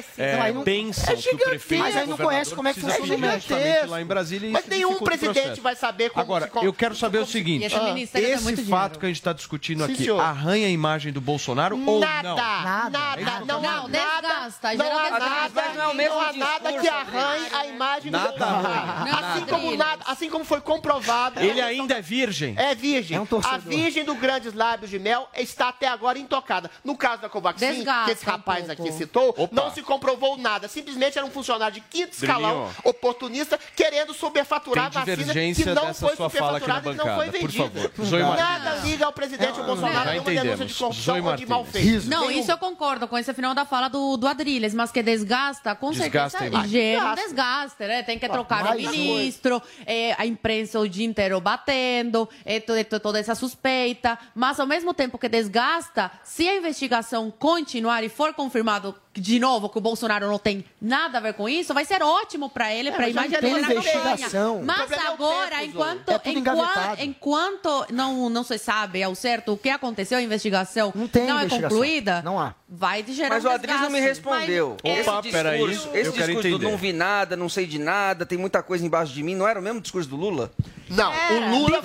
esse. Então, é, aí não, é gigantesco. Mas aí não conhece como é que funciona o. Lá em Brasília, mas nenhum presidente vai saber como Agora, eu quero saber o seguinte. Esse ah. é fato que a gente está discutindo aqui arranha a imagem do Bolsonaro ou não? Nada. Nada. Não. Não há nada, não há nada que arranhe a imagem do Bolsonaro. Assim como nada, assim como foi comprovado. Ele ainda é virgem. É virgem. É um torcedor. A virgem do Grandes Lábios de Mel está até agora intocada. No caso da Covaxin, que esse rapaz Moraes aqui citou, Opa. não se comprovou nada. Simplesmente era um funcionário de quinto escalão, oportunista, querendo superfaturar a vacina que não foi superfaturada e não foi vendida. Nada liga ao presidente é, Bolsonaro nenhuma denúncia de corrupção ou de mal feito. Não, isso eu concordo com esse final da fala do, do Adriles, mas que desgasta, com desgasta certeza, gera um desgaste, né? Tem que trocar o ministro, é, a imprensa o dia inteiro batendo, é, é toda essa suspeita, mas ao mesmo tempo que desgasta, se a investigação continuar e for confirmada, confirmado de novo, que o Bolsonaro não tem nada a ver com isso, vai ser ótimo para ele, é, para a imagem dele na campanha. Mas agora, é enquanto, é enquanto, enquanto, não, não se sabe ao certo o que aconteceu, a investigação não, tem não é concluída, não há. vai de gerar Mas um o Adriano não me respondeu. Mas, Opa, esse peraí, discurso, esse discurso do não vi nada, não sei de nada, tem muita coisa embaixo de mim, não era o mesmo discurso do Lula? Não, era, o Lula.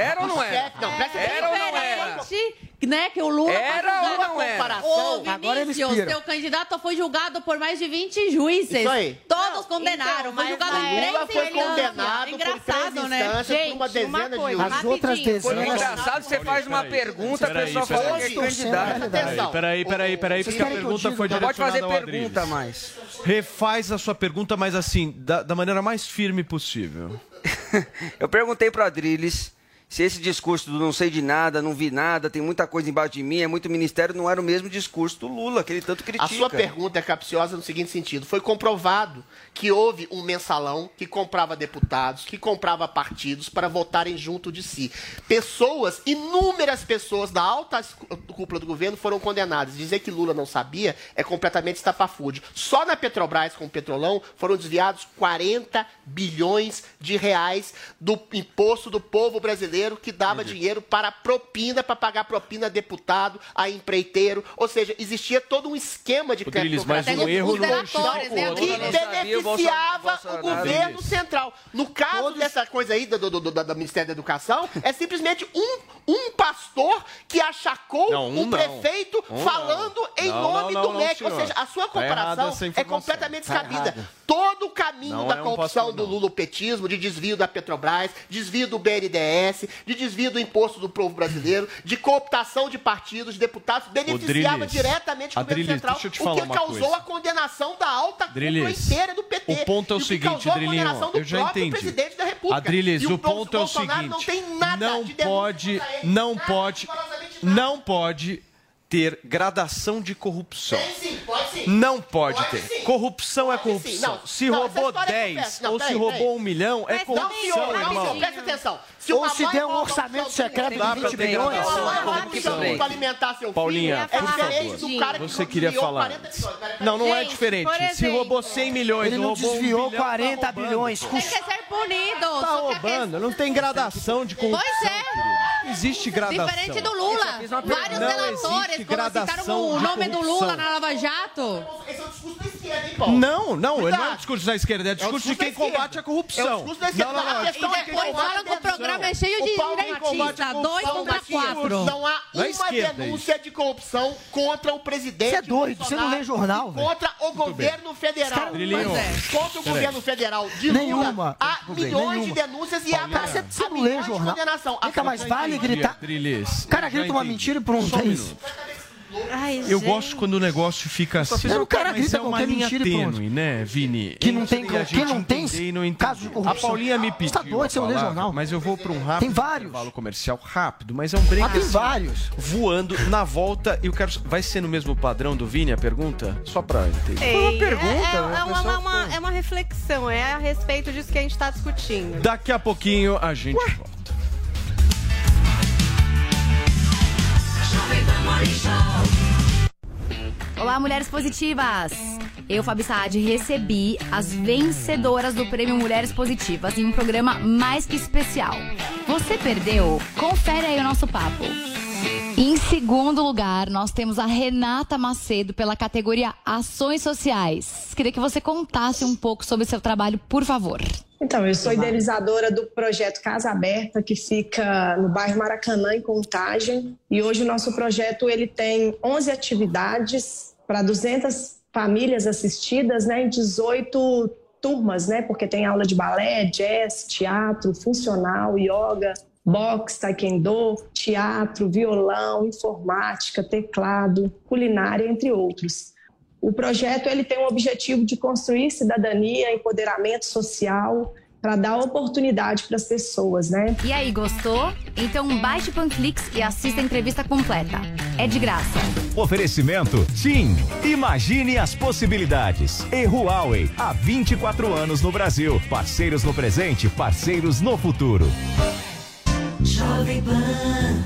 Era ou não era? Não, era ou não era? Né, que o Lula... Era ou não era? Agora o. Seu candidato foi julgado por mais de 20 juízes. Isso aí. Todos não, condenaram. Então, foi julgado em três foi condenado Engraçado, né? Gente, por uma dezena uma coisa, de. As outras dezenas... Né? Engraçado, você faz uma pergunta, a pessoa fala que é candidato. Peraí, peraí, peraí, porque a pergunta foi direcionada Pode fazer pergunta mais. Refaz a sua pergunta, mas assim, da maneira mais firme possível. Eu perguntei pro Adriles se esse discurso do não sei de nada, não vi nada, tem muita coisa embaixo de mim, é muito ministério, não era o mesmo discurso do Lula, que ele tanto critica. A sua pergunta é capciosa no seguinte sentido: foi comprovado que houve um mensalão que comprava deputados, que comprava partidos para votarem junto de si. Pessoas, inúmeras pessoas da alta cúpula do governo foram condenadas. Dizer que Lula não sabia é completamente estapafúrdio. Só na Petrobras, com o Petrolão, foram desviados 40 bilhões de reais do imposto do povo brasileiro que dava dinheiro para propina, para pagar propina a deputado, a empreiteiro. Ou seja, existia todo um esquema de Rodrigues, um erro no né? beneficiava o governo central. No caso Todos... dessa coisa aí do, do, do, do, Ministério da Educação, é simplesmente um, um pastor que achacou não, um, um prefeito um falando não. em não, nome do MEC. Ou seja, a sua comparação é completamente tá descabida. Errado todo o caminho não da é um corrupção do lulopetismo, de desvio da Petrobras, desvio do BNDES, de desvio do imposto do povo brasileiro, de cooptação de partidos, de deputados, beneficiava Drilis, diretamente o governo Drilis, central, o que causou coisa. a condenação da alta cúpula inteira do PT. O ponto é o, o seguinte, Drilinho, eu já entendi. presidente da República. Adriles, o, o ponto Bolsonaro é o seguinte, não, não pode, não pode, não pode ter gradação de corrupção. Tem sim, pode sim. Não pode, pode ter. Sim. Corrupção é pode é corrupção. Não, se não, roubou 10 não, ou peraí, se roubou peraí. um milhão, mas é corrupção, não, irmão. Não, presta atenção. Se ou se der um orçamento secreto de 20 milhões, para alimentar seu Paulinha, filho, é diferente do cara que você queria falar. Não, não é diferente. Se roubou 100 milhões, ele não desviou 40 tá bilhões. Tem que ser punido. Está roubando, não tem é. gradação de corrupção. Pois é existe é gradação. Diferente do Lula. Vários não relatores, quando citaram o nome do Lula na Lava Jato. Esse é o discurso da esquerda, hein, Paulo? Não, não, ele não é o discurso da esquerda, é, é o discurso, é discurso de quem combate a corrupção. É o discurso da esquerda. Não, não, não. A questão e é depois é falam que o programa é cheio de direitista, dois contra quatro. Não há uma denúncia de corrupção contra o presidente. Você é doido, você não lê jornal. Contra o governo federal. Mas é. Contra o governo federal de Lula. Nenhuma. Há milhões de denúncias e há. Você não lê jornal. Fica mais vale ele gritar. Trilhês. Cara, grita uma mentira por um 10. Ai, eu gente. gosto quando o negócio fica assim. O cara mas grita é uma linha tênue, né, Vini? Que não tem, que não tem caso de corrupção. A Paulinha me pediu. Você tá doido, você não jornal. Mas eu vou para um rápido tem vários. intervalo comercial rápido, mas é um break. Ah, tem assim, vários. Voando na volta e o cara vai ser no mesmo padrão do Vini a pergunta? Só para entender. Ei, uma é, pergunta. É, né? é, é, uma, é, uma, uma, é, uma, reflexão, é a respeito disso que a gente está discutindo. Daqui a pouquinho a gente Ué? volta. Olá, mulheres positivas! Eu, Fabi Saad, recebi as vencedoras do Prêmio Mulheres Positivas em um programa mais que especial. Você perdeu? Confere aí o nosso papo. Em segundo lugar, nós temos a Renata Macedo pela categoria Ações Sociais. Queria que você contasse um pouco sobre seu trabalho, por favor. Então, eu sou idealizadora do projeto Casa Aberta, que fica no bairro Maracanã, em Contagem. E hoje o nosso projeto ele tem 11 atividades para 200 famílias assistidas né, em 18 turmas, né, porque tem aula de balé, jazz, teatro, funcional, yoga, boxe, taekwondo, teatro, violão, informática, teclado, culinária, entre outros. O projeto ele tem o objetivo de construir cidadania, empoderamento social, para dar oportunidade para as pessoas, né? E aí, gostou? Então baixe o Panflix e assista a entrevista completa. É de graça. Oferecimento TIM. Imagine as possibilidades. E Huawei, há 24 anos no Brasil. Parceiros no presente, parceiros no futuro. Jovem Pan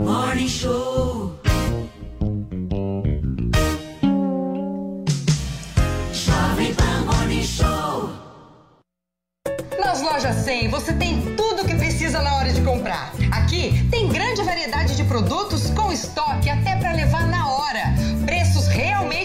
Morning Show. Jovem Pan Morning Show. Nas lojas 100 você tem tudo o que precisa na hora de comprar. Aqui tem grande variedade de produtos com estoque até para levar na hora.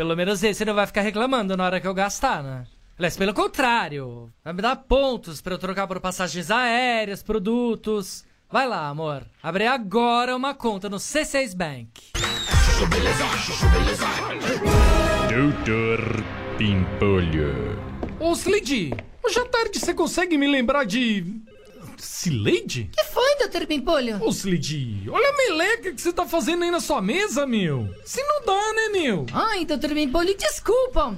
Pelo menos esse não vai ficar reclamando na hora que eu gastar, né? Aliás, pelo contrário, vai me dar pontos pra eu trocar por passagens aéreas, produtos. Vai lá, amor. Abre agora uma conta no C6 Bank. Doutor Pimpolho. Ô, Slade, hoje à tarde você consegue me lembrar de. Sileide? que foi, doutor Pimpolho? Ô, Slade, olha a meleca que você tá fazendo aí na sua mesa, meu. Se não dá, né, meu? Ai, doutor Pimpolho, desculpa.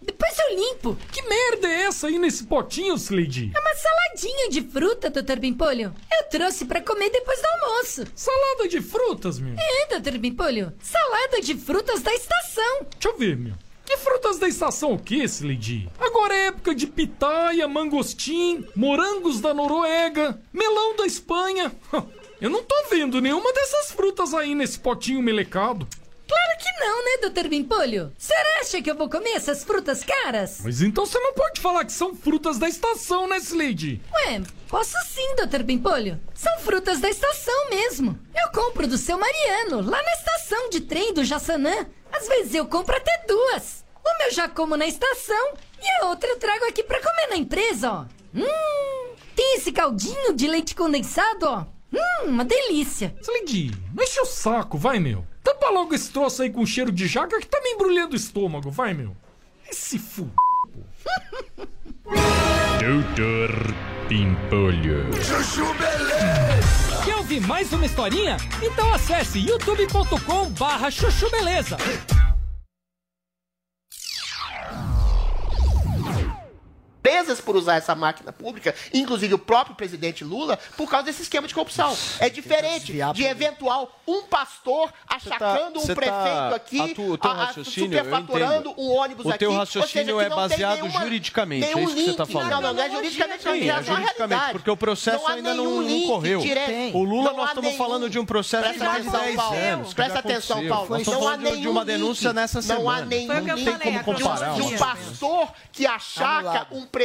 Depois eu limpo. Que merda é essa aí nesse potinho, Slade? É uma saladinha de fruta, doutor Pimpolho. Eu trouxe pra comer depois do almoço. Salada de frutas, meu? É, doutor Pimpolho. Salada de frutas da estação. Deixa eu ver, meu. Que frutas da estação o que, Slade? Agora é época de pitaia, mangostim, morangos da Noruega, melão da Espanha. Eu não tô vendo nenhuma dessas frutas aí nesse potinho melecado. Claro que não, né, doutor Pimpolho? O senhor acha que eu vou comer essas frutas caras? Mas então você não pode falar que são frutas da estação, né, Slade? Ué, posso sim, doutor Pimpolho. São frutas da estação mesmo. Eu compro do seu Mariano, lá na estação de trem do Jaçanã. Às vezes eu compro até duas. Uma eu já como na estação e a outra eu trago aqui pra comer na empresa, ó. Hum, tem esse caldinho de leite condensado, ó. Hum, uma delícia. Slade, não enche o saco, vai, meu. Tampa logo esse troço aí com cheiro de jaca que tá me embrulhando o estômago, vai, meu. Esse fu... Doutor Pimpolho. Chuchu Beleza. Quer ouvir mais uma historinha? Então acesse youtube.com barra chuchu beleza. Despesas por usar essa máquina pública, inclusive o próprio presidente Lula, por causa desse esquema de corrupção. É diferente de eventual um pastor achacando um você tá- prefeito aqui, a tu- o teu a- a- raciocínio, eu superfaturando entendo. um ônibus O aqui. teu ou raciocínio seja, é não baseado nenhuma- juridicamente, é isso que você tá link. falando. Não, não, não é juridicamente, não, Sim, é à juridicamente, porque o processo há ainda não, nenhum não link correu. direto. O Lula, Não nós estamos nenhum- falando de um processo de Presta mais de atenção, 10 Paulo. anos. Presta atenção. Paulo. Nós estamos Não há falando de- de nenhum uma link. denúncia nessa semana. Não há nenhum Não tem link como comparar. de um pastor que achaca um prefeito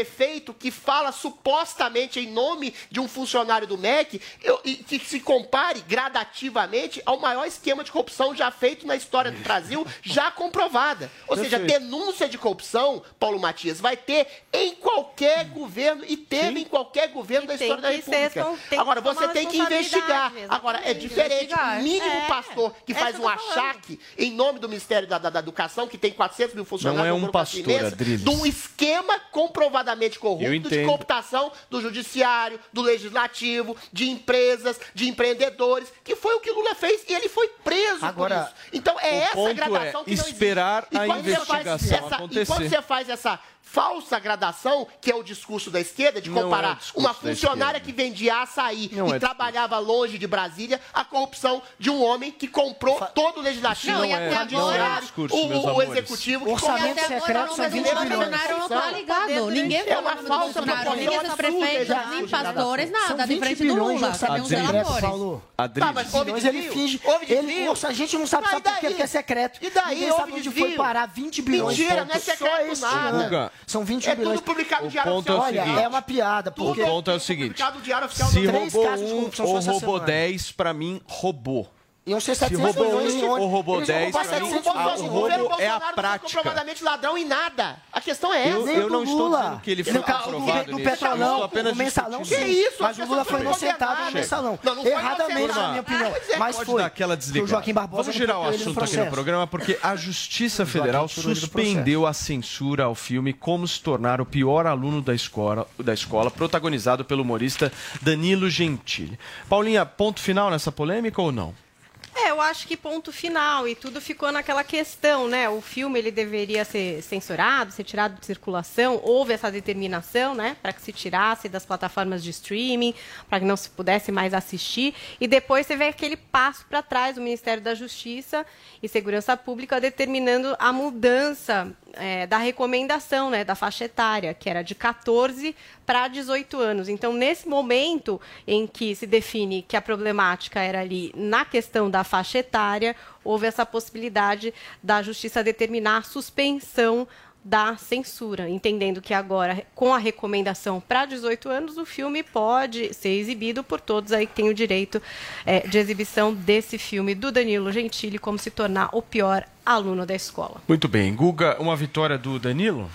que fala supostamente em nome de um funcionário do MEC eu- e que se compare gradativamente ao maior esquema de corrupção já feito na história do Brasil, já comprovada. Ou seja, denúncia de corrupção, Paulo Matias, vai ter em qualquer governo e teve em qualquer governo da tem história da ser República. que Agora, você tem que investigar. Agora, é diferente. O mínimo É. pastor que É faz um achaque em nome do Ministério da, da- da Educação, que tem 400 mil funcionários, Não é um pastor, imensa, de um esquema comprovadamente corrupto de cooptação do judiciário, do legislativo, de empresas, de empreendedores, que foi o que Lula fez e ele foi preso Agora, por isso. Então é o essa ponto gradação é que não esperar existe. E a quando você faz investigação essa- acontecer. E quando você faz essa falsa gradação, que é o discurso da esquerda, de é o comparar discurso uma funcionária que vendia açaí Não e é trabalhava longe de Brasília, a corrupção de um homem que comprou todo o legislativo, Não, e o até agora- judiciário, discurso, o, o executivo, que Orçamento secreto são 20 Brasileiro bilhões. Bolsonaro não tá Não. ligado. Ninguém É falou uma falsa proporção esses prefeitos, nem pastores, nada, de 20 frente do bilhões de Lula. Orçamento os secreto, relatores? Tá, mas houve desvio? Houve desvio? A gente não sabe, sabe daí? Porque é secreto. E daí? Houve sabe onde desvio? foi parar 20 bilhões. Mentira, não é Só secreto nada. São 20 É bilhões. tudo publicado no O Diário ponto é o Oficial. Olha, seguinte. é uma piada, O porque... ponto é o seguinte: Publicado no Diário Oficial se roubou casos de um ou roubou semana. 10, pra mim, roubou. Iam ser Se 700 roubou milhões de um ônibus. ou roubou Eles vão 10, roubar pra mim, 700 ah, milhões o de governo é a prática. comprovadamente ladrão em nada. A questão é essa. Eu, eu não estou dizendo que ele foi No caso do-. Petrolão, o mensalão. Que isso? Mas o Lula foi inocentado no mensalão. Não, não foi Erradamente, inocentado. na minha opinião. Ah, é, Mas Pode foi. dar aquela Porque desligada. O Joaquim Barbosa Vamos girar o ele assunto aqui no programa, porque a Justiça Federal ele suspendeu a censura ao filme Como se tornar o pior aluno da escola, da escola, protagonizado pelo humorista Danilo Gentili. Paulinha, ponto final nessa polêmica ou não? É, eu acho que ponto final e tudo ficou naquela questão, né? O filme ele deveria ser censurado, ser tirado de circulação. Houve essa determinação, né, para que se tirasse das plataformas de streaming, para que não se pudesse mais assistir. E depois você vê aquele passo para trás do Ministério da Justiça e Segurança Pública determinando a mudança é, da recomendação, né, da faixa etária, que era de 14 para 18 anos. Então, nesse momento em que se define que a problemática era ali na questão da faixa etária, houve essa possibilidade da justiça determinar a suspensão da censura, entendendo que agora, com a recomendação para 18 anos, o filme pode ser exibido por todos aí que têm o direito é, de exibição desse filme do Danilo Gentili, como se tornar o pior aluno da escola. Muito bem. Guga, uma vitória do Danilo?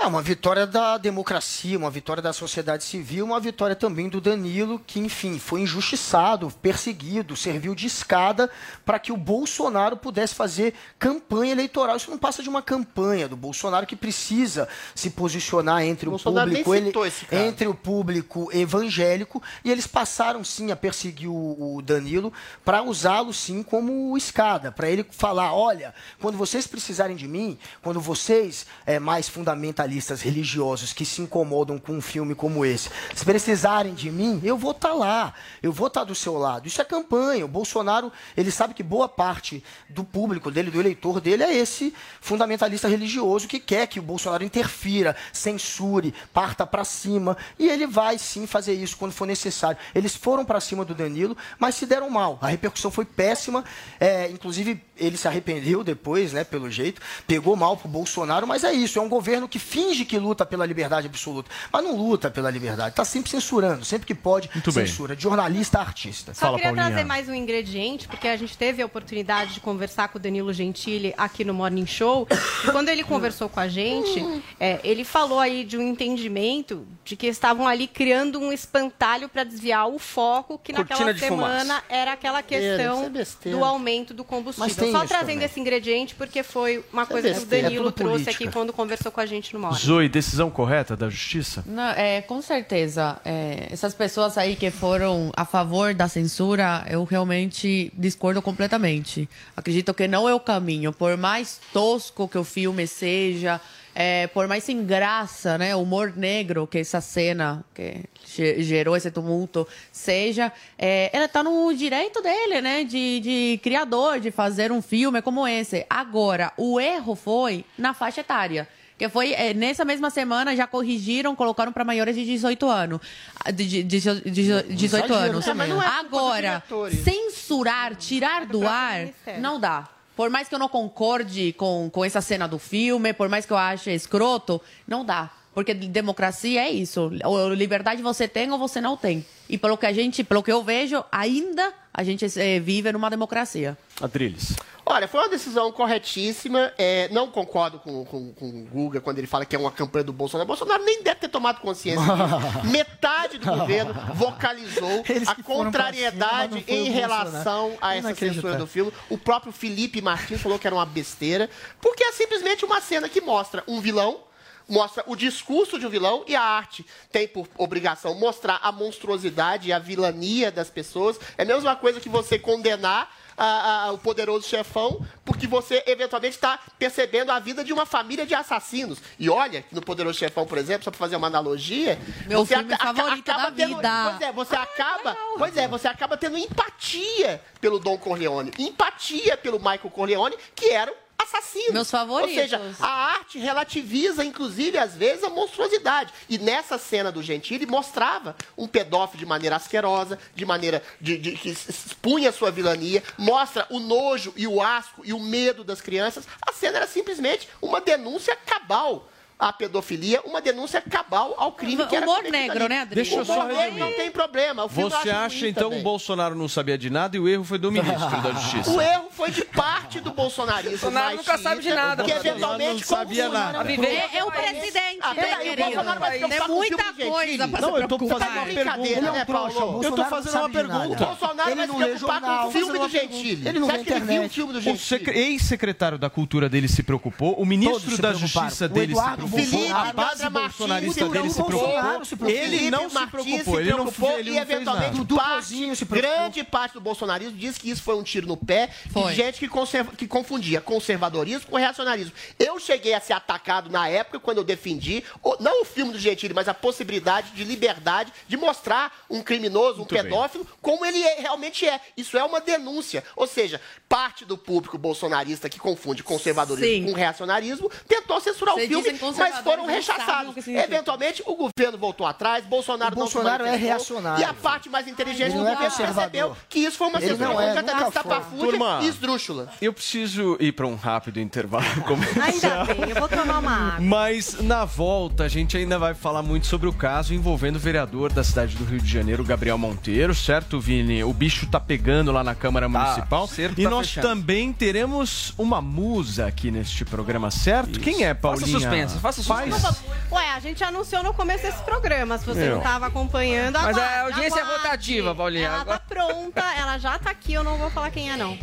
É uma vitória da democracia, uma vitória da sociedade civil, uma vitória também do Danilo, que, enfim, foi injustiçado, perseguido, serviu de escada para que o Bolsonaro pudesse fazer campanha eleitoral. Isso não passa de uma campanha do Bolsonaro que precisa se posicionar entre o nem público, ele- entre o público evangélico, e eles passaram sim a perseguir o, o Danilo para usá-lo sim como escada, para ele falar, olha, quando vocês precisarem de mim, quando vocês é, mais fundamentalistas religiosos que se incomodam com um filme como esse, se precisarem de mim, eu vou estar lá, eu vou estar do seu lado. Isso é campanha. O Bolsonaro, ele sabe que boa parte do público dele, do eleitor dele, é esse fundamentalista religioso que quer que o Bolsonaro interfira, censure, parta para cima. E ele vai sim fazer isso quando for necessário. Eles foram para cima do Danilo, mas se deram mal. A repercussão foi péssima. É, inclusive, ele se arrependeu depois, né, pelo jeito. Pegou mal pro Bolsonaro, mas é isso. É um governo que finge que luta pela liberdade absoluta, mas não luta pela liberdade. Está sempre censurando, sempre que pode, Muito bem. censura. De jornalista a artista. Só queria trazer mais um ingrediente, porque a gente teve a oportunidade de conversar com o Danilo Gentili aqui no Morning Show. E quando ele conversou com a gente, é, ele falou aí de um entendimento de que estavam ali criando um espantalho para desviar o foco, que Cortina naquela semana fumaça. era aquela Besteira, questão é do aumento do combustível. Só trazendo também. esse ingrediente, porque foi uma Isso é coisa que o é Danilo trouxe política. aqui quando conversou com a gente no Morning. Zoe, decisão correta da Justiça? Não, é, com certeza. É, essas pessoas aí que foram a favor da censura, eu realmente discordo completamente. Acredito que não é o caminho. Por mais tosco que o filme seja, é, por mais sem graça, né, humor negro que essa cena que ge- gerou esse tumulto seja, é, ela está no direito dele, né, de, de criador, de fazer um filme como esse. Agora, o erro foi na faixa etária. Que foi, é, nessa mesma semana, já corrigiram, colocaram para maiores de 18 anos. Ah, De, de, de, de- de 18 Exagero anos. não é Agora, censurar, tirar do ar, não dá. Por mais que eu não concorde com, com essa cena do filme, por mais que eu ache escroto, não dá. Porque democracia é isso. Ou liberdade você tem ou você não tem. E pelo que a gente, pelo que eu vejo, ainda a gente eh, vive numa democracia. Adriles. Olha, foi uma decisão corretíssima. É, não concordo com, com, com o Guga quando ele fala que é uma campanha do Bolsonaro. Bolsonaro nem deve ter tomado consciência disso. Metade do governo vocalizou a cima, contrariedade foi em relação a essa censura do filme. O próprio Felipe Martins falou que era uma besteira, porque é simplesmente uma cena que mostra um vilão mostra o discurso de um vilão e a arte tem por obrigação mostrar a monstruosidade e a vilania das pessoas. É a mesma coisa que você condenar a- a- o poderoso chefão, porque você eventualmente está percebendo a vida de uma família de assassinos. E olha, no Poderoso Chefão, por exemplo, só para fazer uma analogia, Meu você filme aca- aca- favorito da tendo, vida. Pois é, você acaba, pois é, você acaba tendo empatia pelo Dom Corleone, empatia pelo Michael Corleone, que eram assassinos. Meus favoritos. Ou seja, a arte relativiza, inclusive, às vezes, a monstruosidade. E nessa cena do Gentili mostrava um pedófilo de maneira asquerosa, de maneira de, de- que expunha a sua vilania, mostra o nojo e o asco e o medo das crianças. A cena era simplesmente uma denúncia cabal à pedofilia, uma denúncia cabal ao crime que era Humor negro, ali. né, Adri? Deixa eu só resumir. não tem problema. O Você acha, então, que o Bolsonaro não sabia de nada e o erro foi do ministro da Justiça? O erro foi de parte do bolsonarismo. Bolsonaro mais nunca sabe de nada. Que Bolsonaro eventualmente não sabia nada. A viver é o presidente, Ah, né, o querido? Bolsonaro É com o muita coisa Não, eu tô fazendo uma Brincadeira, pergunta. né, Paulo? Eu tô Bolsonaro fazendo não uma pergunta. Bolsonaro vai se preocupar com o filme do. Gentili. Ele não vê acha que ele viu o internet. filme do O ex-secretário da Cultura dele se preocupou, o ministro da. Justiça O dele se Eduardo preocupou, Felipe a base Andra Martins bolsonarista se dele se preocupou. se preocupou. Ele não se preocupou, ele não, preocupou ele e eventualmente parte, se preocupou. grande parte do bolsonarismo diz que isso foi um tiro no pé Foi. de gente que, conserva- que confundia conservadorismo com reacionarismo. Eu cheguei a ser atacado na época quando eu defendi, não o filme do Gentili, mas a possibilidade de liberdade de mostrar um criminoso, um Muito bem. pedófilo, como ele é- realmente é. Isso é uma denúncia. Ou seja, parte do público bolsonarista que confunde conservadorismo Sim. com reacionarismo tentou censurar o filme, mas foram rechaçados. Eventualmente, o governo voltou atrás, Bolsonaro, O Bolsonaro não se é reacionário. E a parte mais inteligente do não é governo percebeu que isso foi uma censura não é, completamente Turma. e esdrúxula. Eu preciso ir para um rápido intervalo comercial. Ainda bem, eu vou tomar uma água. Mas na volta a gente ainda vai falar muito sobre o caso envolvendo o vereador da cidade do Rio de Janeiro, Gabriel Monteiro, certo, Vini? O bicho tá pegando lá na Câmara Municipal. cerco E tá nós fechando. também teremos uma musa aqui neste programa, certo? Quem é, Paulinha? suspense, faça. Faz- Ué, a gente anunciou no começo desse programa, se você não tava acompanhando. Mas aguarde, a audiência é aguarde. rotativa, Paulinha. Ela Agora- tá pronta, ela já tá aqui, eu não vou falar quem é, não.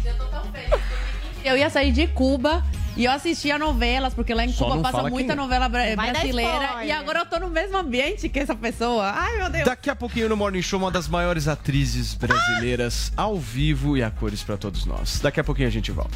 Eu ia sair de Cuba e eu assistia novelas, porque lá em Só Cuba passa muita quem é. novela bra- Vai dar brasileira. E agora eu tô no mesmo ambiente que essa pessoa. Ai, meu Deus. Daqui a pouquinho no Morning Show, uma das maiores atrizes brasileiras ao vivo e a cores pra todos nós. Daqui a pouquinho a gente volta.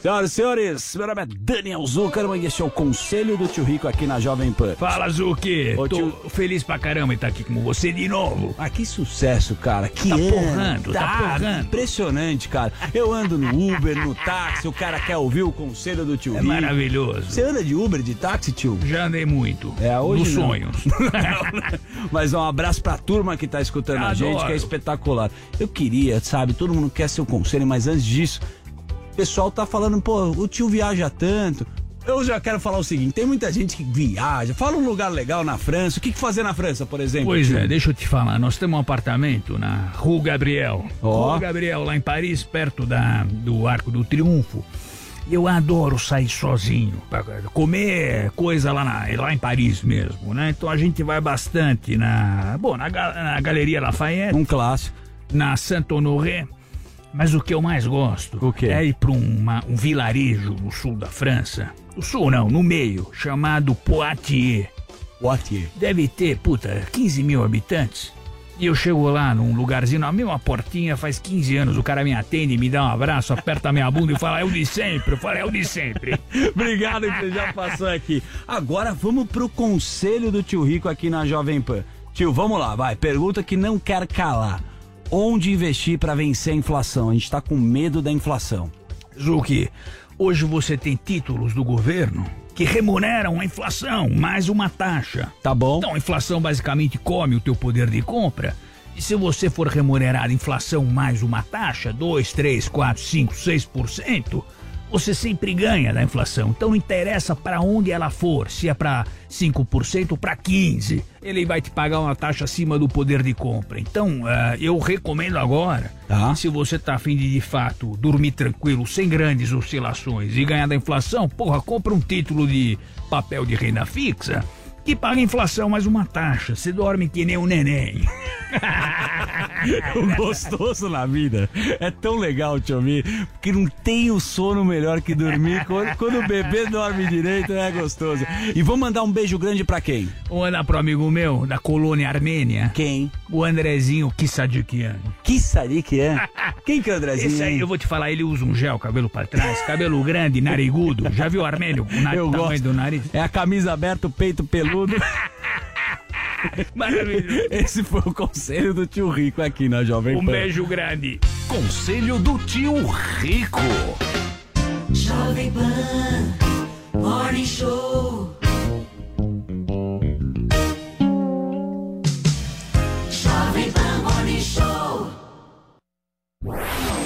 Senhoras e senhores, meu nome é Daniel Zuckerman e este é o Conselho do Tio Rico aqui na Jovem Pan. Fala, Zuki. Ô, Tô tio- feliz pra caramba em estar aqui com você de novo. Ah, que sucesso, cara. Que Tá ano. porrando, tá Ah, porrando. Impressionante, cara. Eu ando no Uber, no táxi, o cara quer ouvir o Conselho do Tio É Rico. maravilhoso. Você anda de Uber, de táxi, tio? Já andei muito. É, hoje Nos não. sonhos. Mas um abraço pra turma que tá escutando a Adoro. gente, que é espetacular. Eu queria, sabe, todo mundo quer seu conselho, mas antes disso, pessoal tá falando, pô, o tio viaja tanto. Eu já quero falar o seguinte, tem muita gente que viaja, fala um lugar legal na França, o que, que fazer na França, por exemplo? Pois tio? é, deixa eu te falar. Nós temos um apartamento na Rua Gabriel. Ó. Rua Gabriel, lá em Paris, perto da, do Arco do Triunfo. Eu adoro sair sozinho, pra comer coisa lá, na, lá em Paris mesmo, né? Então a gente vai bastante na, bom, na, na Galeria Lafayette. Um clássico. Na Saint-Honoré. Mas o que eu mais gosto O quê? é ir para um vilarejo no sul da França. No sul não, no meio, chamado Poitiers. Poitiers. Deve ter, puta, 15 mil habitantes. E eu chego lá num lugarzinho, na mesma portinha, faz 15 anos, o cara me atende, me dá um abraço, aperta minha bunda e fala, é o de sempre. Eu falo, é o de sempre. Obrigado que você já passou aqui. Agora vamos pro conselho do tio Rico aqui na Jovem Pan. Tio, vamos lá, vai. Pergunta que não quer calar. Onde investir para vencer a inflação? A gente tá com medo da inflação. Zuki, hoje você tem títulos do governo que remuneram a inflação mais uma taxa. Tá bom. Então a inflação basicamente come o teu poder de compra. E se você for remunerar a inflação mais uma taxa, 2, 3, 4, 5, 6%, você sempre ganha da inflação. Então não interessa para onde ela for, se é para 5% ou para 15%, ele vai te pagar uma taxa acima do poder de compra. Então ah, eu recomendo agora, se você tá afim de de fato dormir tranquilo, sem grandes oscilações e ganhar da inflação, porra, compra um título de papel de renda fixa que paga a inflação mais uma taxa. Você dorme que nem um neném. o gostoso na vida é tão legal te ouvir, porque não tem o sono melhor que dormir. Quando, quando o bebê dorme direito, é gostoso. E vou mandar um beijo grande pra quem? Vou mandar pro amigo meu da colônia armênia. Quem? O Andrezinho Kissadikian. Kissadikian? Quem que é o Andrezinho? Esse aí, eu vou te falar, ele usa um gel, cabelo pra trás, cabelo grande, narigudo. Já viu o Armênio? O na- Eu gosto. do nariz. É a camisa aberta, o peito peludo. Maravilhoso. Esse foi o conselho do tio Rico aqui na Jovem Um Pan. beijo grande. Conselho do tio Rico. Jovem Pan Morning Show. Jovem Pan Morning Show.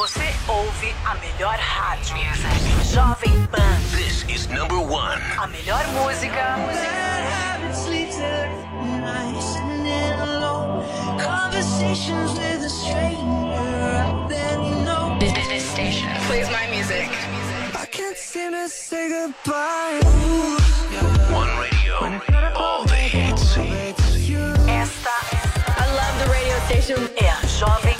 Você ouve a melhor rádio. Jovem Pan. This is number one. A melhor música. Conversations with a stranger. I. This station plays my music. I can't seem to say goodbye. One radio. All the hits. Esta. I love the radio station. É a Jovem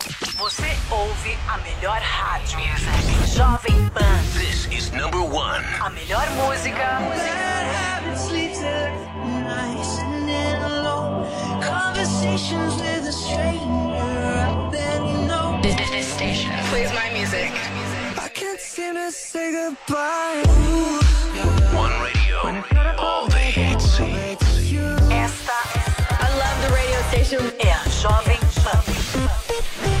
Você ouve a melhor rádio. Jovem Pan. This is number one. A melhor música. Conversations with a stranger. I barely know. This station plays my music. I can't seem to say goodbye. One radio. All the hits. Esta. I love the radio station. É a Jovem Pan.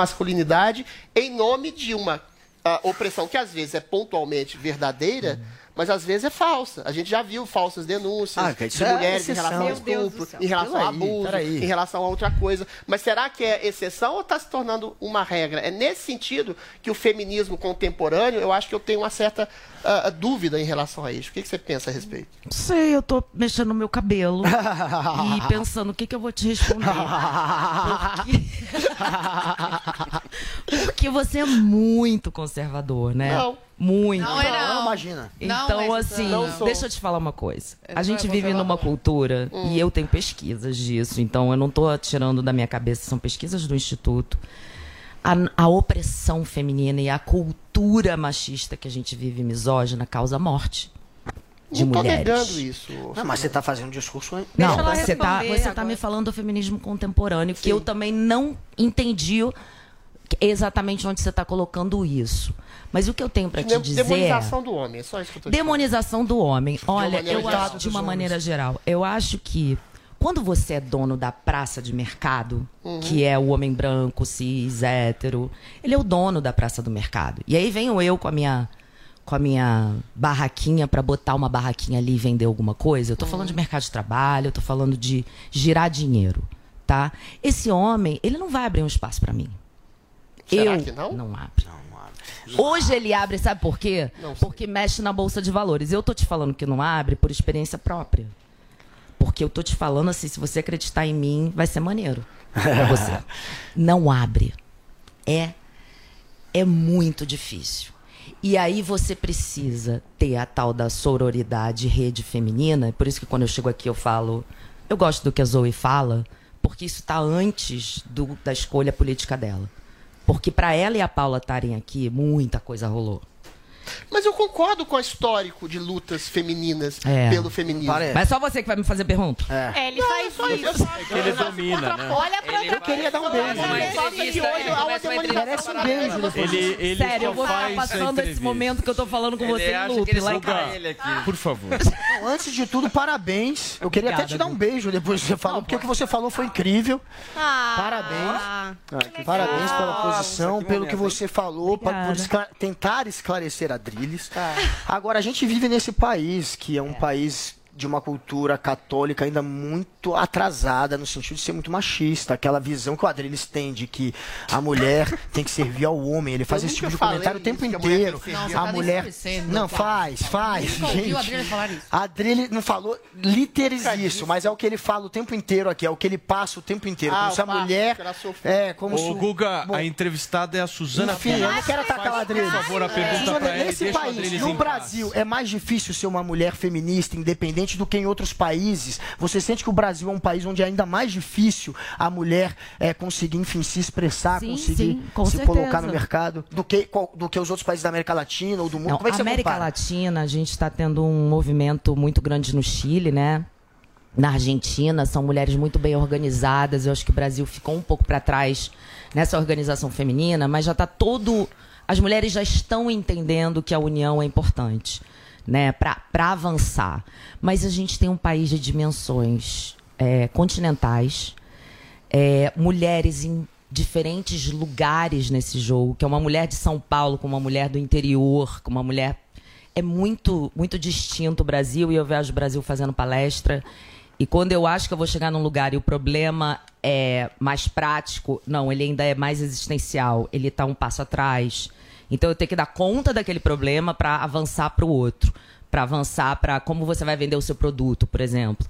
masculinidade em nome de uma ah, opressão que às vezes é pontualmente verdadeira, mas às vezes é falsa. A gente já viu falsas denúncias Ah, de é mulheres em exceção. relação ao estupro, em relação Peraí, abuso, peraí. em relação a outra coisa. Mas será que é exceção ou está se tornando uma regra? É nesse sentido que o feminismo contemporâneo, eu acho que eu tenho uma certa ah, dúvida em relação a isso. O que, que você pensa a respeito? Não sei, eu tô mexendo no meu cabelo e pensando o que, que eu vou te responder. Porque... Porque você é muito conservador, né? Não. Muito. Não, é não. Não, imagina. Então, Não, assim, não deixa eu te falar uma coisa. A gente vive numa cultura, Hum. e eu tenho pesquisas disso, então eu não tô tirando da minha cabeça, são pesquisas do Instituto. A, a opressão feminina e a cultura machista que a gente vive misógina causa morte de não tô mulheres. negando isso. Não, mas você está fazendo um discurso. Não, você tá, você tá me falando do feminismo contemporâneo, que eu também não entendi exatamente onde você está colocando isso. Mas o que eu tenho para te dizer Demonização do homem, é só isso que eu tô dizendo. Demonização do homem. Olha, eu acho, de uma maneira geral, eu acho que quando você é dono da praça de mercado, Uhum. que é o homem branco, cis, hétero, ele é o dono da praça do mercado. E aí venho eu com a minha com a minha barraquinha para botar uma barraquinha ali e vender alguma coisa. Eu tô falando de mercado de trabalho, eu tô falando de girar dinheiro, tá? Esse homem, ele não vai abrir um espaço para mim. Será eu que não? Não abre. Hoje ele abre, sabe por quê? Porque mexe na bolsa de valores. Eu tô te falando que não abre por experiência própria. Porque eu tô te falando assim, se você acreditar em mim, vai ser maneiro pra você. Não abre. É é muito difícil. E aí você precisa ter a tal da sororidade rede feminina. Por isso que quando eu chego aqui eu falo, eu gosto do que a Zoe fala, porque isso está antes do- da escolha política dela. Porque para ela e a Paula estarem aqui, muita coisa rolou. Mas eu concordo com o histórico de lutas femininas É. pelo feminismo. Mas só você que vai me fazer pergunta. É, ele faz isso. É que ele domina, né? Olha pra Eu queria dar um beijo. Só que hoje há uma Merece um beijo Ele, ele Sério, só eu vou a passando esse momento que eu tô falando com você em loop lá em casa. Por favor. Não, antes de tudo, parabéns. Eu queria até te dar um beijo depois que você falou, porque o que você falou foi incrível. Ah, Parabéns. Parabéns pela posição, pelo que você falou, por tentar esclarecer a Drilis. Agora, a gente vive nesse país, que é um país de uma cultura católica ainda muito atrasada, no sentido de ser muito machista. Aquela visão que o Adriles tem de que a mulher tem que servir ao homem. Ele faz Eu esse tipo de comentário o tempo inteiro. a mulher. Não, cara. faz, faz. Gente. a Adriles falar isso. A Adriles não falou literis isso, mas é o que ele fala o tempo inteiro aqui, é o que ele passa o tempo inteiro. Ah, como se a o mulher. É, como se. Ô, Guga, a entrevistada é a Suzana Enfim, eu não quero atacar a Faz, Adriles. Por favor, a pergunta Suzana, pra ele. nesse Deixa o país, Adriles no. Brasil, é mais difícil ser uma mulher feminista, independente do que em outros países. Você sente que o Brasil é um país onde é ainda mais difícil a mulher é, conseguir, enfim, se expressar, Sim, conseguir sim, se certeza. colocar no mercado do que, do que os outros países da América Latina ou do mundo? Não, Como é que você América compara? Latina, a gente está tendo um movimento muito grande no Chile, né? Na Argentina, são mulheres muito bem organizadas. Eu acho que o Brasil ficou um pouco para trás nessa organização feminina, mas já está todo. As mulheres já estão entendendo que a união é importante, né? Para avançar. Mas a gente tem um país de dimensões é, continentais, é, mulheres em diferentes lugares nesse jogo, que é uma mulher de São Paulo com uma mulher do interior, com uma mulher é muito muito distinto o Brasil e eu vejo o Brasil fazendo palestra e quando eu acho que eu vou chegar num lugar e o problema é mais prático, não, ele ainda é mais existencial, ele está um passo atrás. Então eu tenho que dar conta daquele problema para avançar para o outro, para avançar para como você vai vender o seu produto, por exemplo.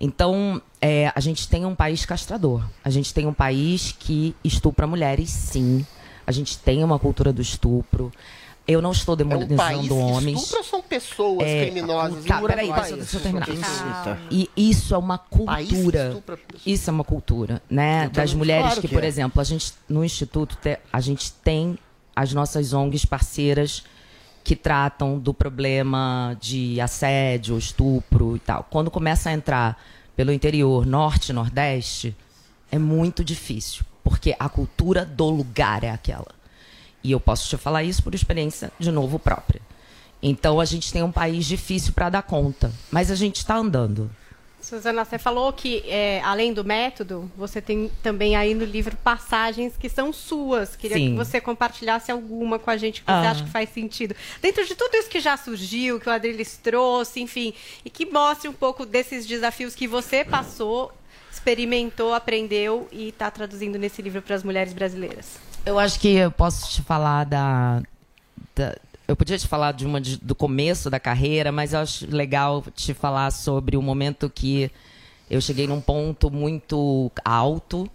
Então é, a gente tem um país castrador, a gente tem um país que estupra mulheres, sim. A gente tem uma cultura do estupro. Eu não estou É um demonizando homens. estupra ou são pessoas É, criminosas? Tá, Não, peraí, deixa, deixa eu terminar. Ah. E isso é uma cultura. estupra Isso é uma cultura, né? Das mulheres claro que, que por é. exemplo, a gente no instituto te- a gente tem as nossas ONGs parceiras que tratam do problema de assédio, estupro e tal. Quando começa a entrar pelo interior, norte, nordeste, é muito difícil, porque a cultura do lugar é aquela. E eu posso te falar isso por experiência, de novo, própria. Então a gente tem um país difícil para dar conta, mas a gente está andando. Suzana, você falou que, é, além do método, você tem também aí no livro passagens que são suas. Queria Sim. que você compartilhasse alguma com a gente que você Ah. acha que faz sentido. Dentro de tudo isso que já surgiu, que o Adriles trouxe, enfim, e que mostre um pouco desses desafios que você passou, experimentou, aprendeu e está traduzindo nesse livro para as mulheres brasileiras. Eu acho que eu posso te falar da. da- eu podia te falar de uma de- do começo da carreira, mas eu acho legal te falar sobre o momento que eu cheguei num ponto muito alto,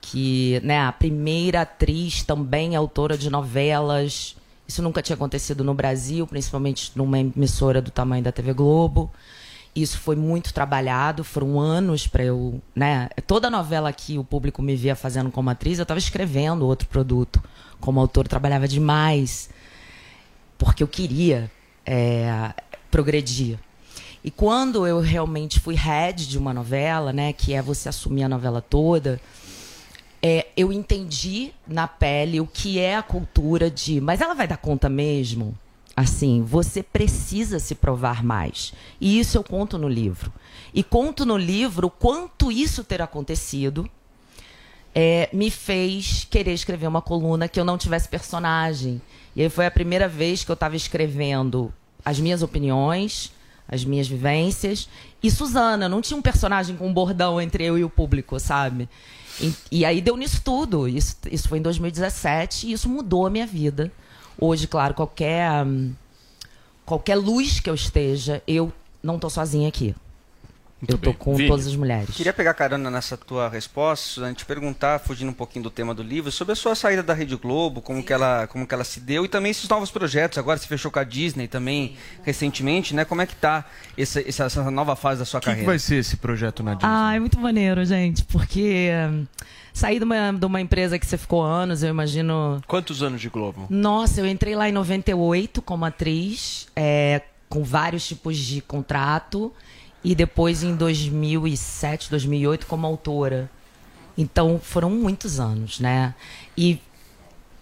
que né, a primeira atriz também autora de novelas. Isso nunca tinha acontecido no Brasil, principalmente numa emissora do tamanho da TV Globo. Isso foi muito trabalhado, foram anos para eu, né? Toda novela que o público me via fazendo como atriz, eu estava escrevendo outro produto como autor, trabalhava demais porque eu queria é, progredir. E quando eu realmente fui head de uma novela, né, que é você assumir a novela toda, é, eu entendi na pele o que é a cultura de. Mas ela vai dar conta mesmo? Assim, você precisa se provar mais. E isso eu conto no livro. E conto no livro quanto isso ter acontecido é, me fez querer escrever uma coluna que eu não tivesse personagem. E aí foi a primeira vez que eu estava escrevendo as minhas opiniões, as minhas vivências. E Suzana, não tinha um personagem com um bordão entre eu e o público, sabe? E, e aí deu nisso tudo. Isso, isso foi em 2017 e isso mudou a minha vida. Hoje, claro, qualquer, hum, qualquer luz que eu esteja, eu não tô sozinha aqui. Eu tô com Vini. todas as mulheres. Queria pegar carona nessa tua resposta, Suzane, te perguntar, fugindo um pouquinho do tema do livro, sobre a sua saída da Rede Globo, como que ela, como que ela se deu e também esses novos projetos. Agora você fechou com a Disney também recentemente, né? Como é que tá essa, essa, essa nova fase da sua O que, que carreira? vai ser esse projeto na Disney? Ah, é muito maneiro, gente, porque hum, sair de uma, de uma empresa que você ficou anos, eu imagino. Quantos anos de Globo? Nossa, eu entrei lá em 98 como atriz, é, com vários tipos de contrato, e depois em 2007, 2008 como autora. Então foram muitos anos, né? E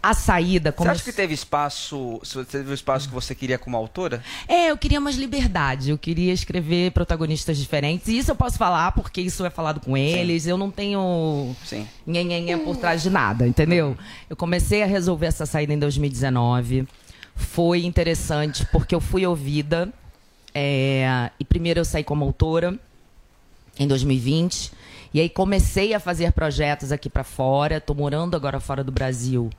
a saída. Você Como acha que teve espaço, você teve o espaço que você queria como autora? É, eu queria mais liberdade. Eu queria escrever protagonistas diferentes. E isso eu posso falar porque isso é falado com eles. Eu não tenho Sim. nhenhenhen por trás de nada, entendeu? Eu comecei a resolver essa saída em 2019. Foi interessante porque eu fui ouvida. É, E primeiro eu saí como autora em 2020. E aí comecei a fazer projetos aqui pra fora. Tô morando agora fora do Brasil,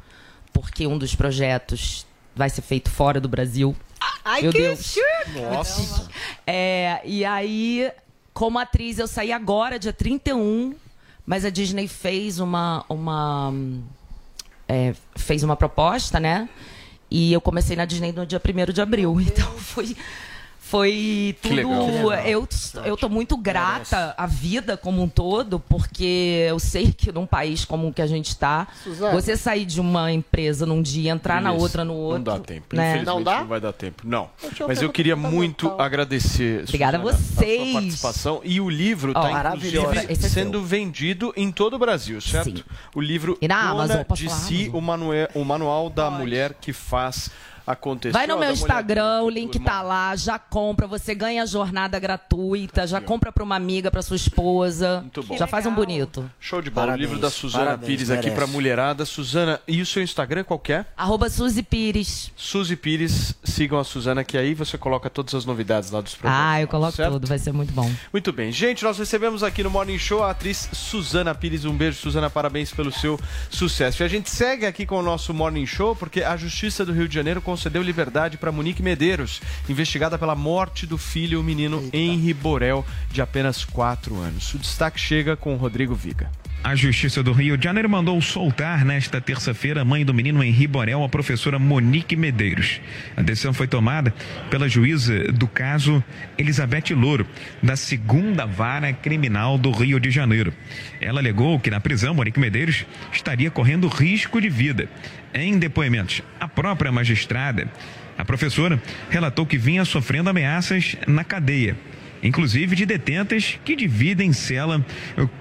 porque um dos projetos vai ser feito fora do Brasil. Ai, Meu que Deus. chique! Nossa. É, e aí, como atriz, eu saí agora, dia 31, mas a Disney fez uma. uma é, fez uma proposta, né? E eu comecei na Disney no dia 1 de abril. Então foi. Foi tudo. Eu, eu tô muito grata à vida como um todo, porque eu sei que num país como o que a gente tá, Suzana. você sair de uma empresa num dia, entrar na Isso. outra no outro. Não dá tempo. né? Infelizmente não, vai dar tempo. Não. Eu Mas eu queria fundamental. muito agradecer Obrigada a Suzana, vocês. sua participação. E o livro está é sendo vendido em todo o Brasil, certo? O livro E na Amazon, de falar si, o, manual, o manual da mulher que faz acontecer. Vai no meu Instagram, o link tá lá, já compra, você ganha a jornada gratuita, já compra pra uma amiga, pra sua esposa. Muito bom. Já faz um bonito. Show de bola. Parabéns, o livro da Suzana parabéns, Pires aqui merece. pra mulherada. Suzana, e o seu Instagram qual que é? Arroba Suzy Pires. Suzy Pires, sigam a Suzana que aí você coloca todas as novidades lá dos programas. Ah, eu coloco certo? tudo, vai ser muito bom. Muito bem. Gente, nós recebemos aqui no Morning Show a atriz Suzana Pires. Um beijo, Suzana. Parabéns pelo seu sucesso. E a gente segue aqui com o nosso Morning Show porque a Justiça do Rio de Janeiro concedeu liberdade para Monique Medeiros, investigada pela morte do filho, o menino Henri Borel, de apenas 4 anos. O destaque chega com o Rodrigo Viga. A Justiça do Rio de Janeiro mandou soltar nesta terça-feira a mãe do menino Henri Borel, a professora Monique Medeiros. A decisão foi tomada pela juíza do caso Elizabeth Louro, da segunda vara criminal do Rio de Janeiro. Ela alegou que na prisão Monique Medeiros estaria correndo risco de vida. Em depoimentos, a própria magistrada, a professora, relatou que vinha sofrendo ameaças na cadeia, inclusive de detentas que dividem cela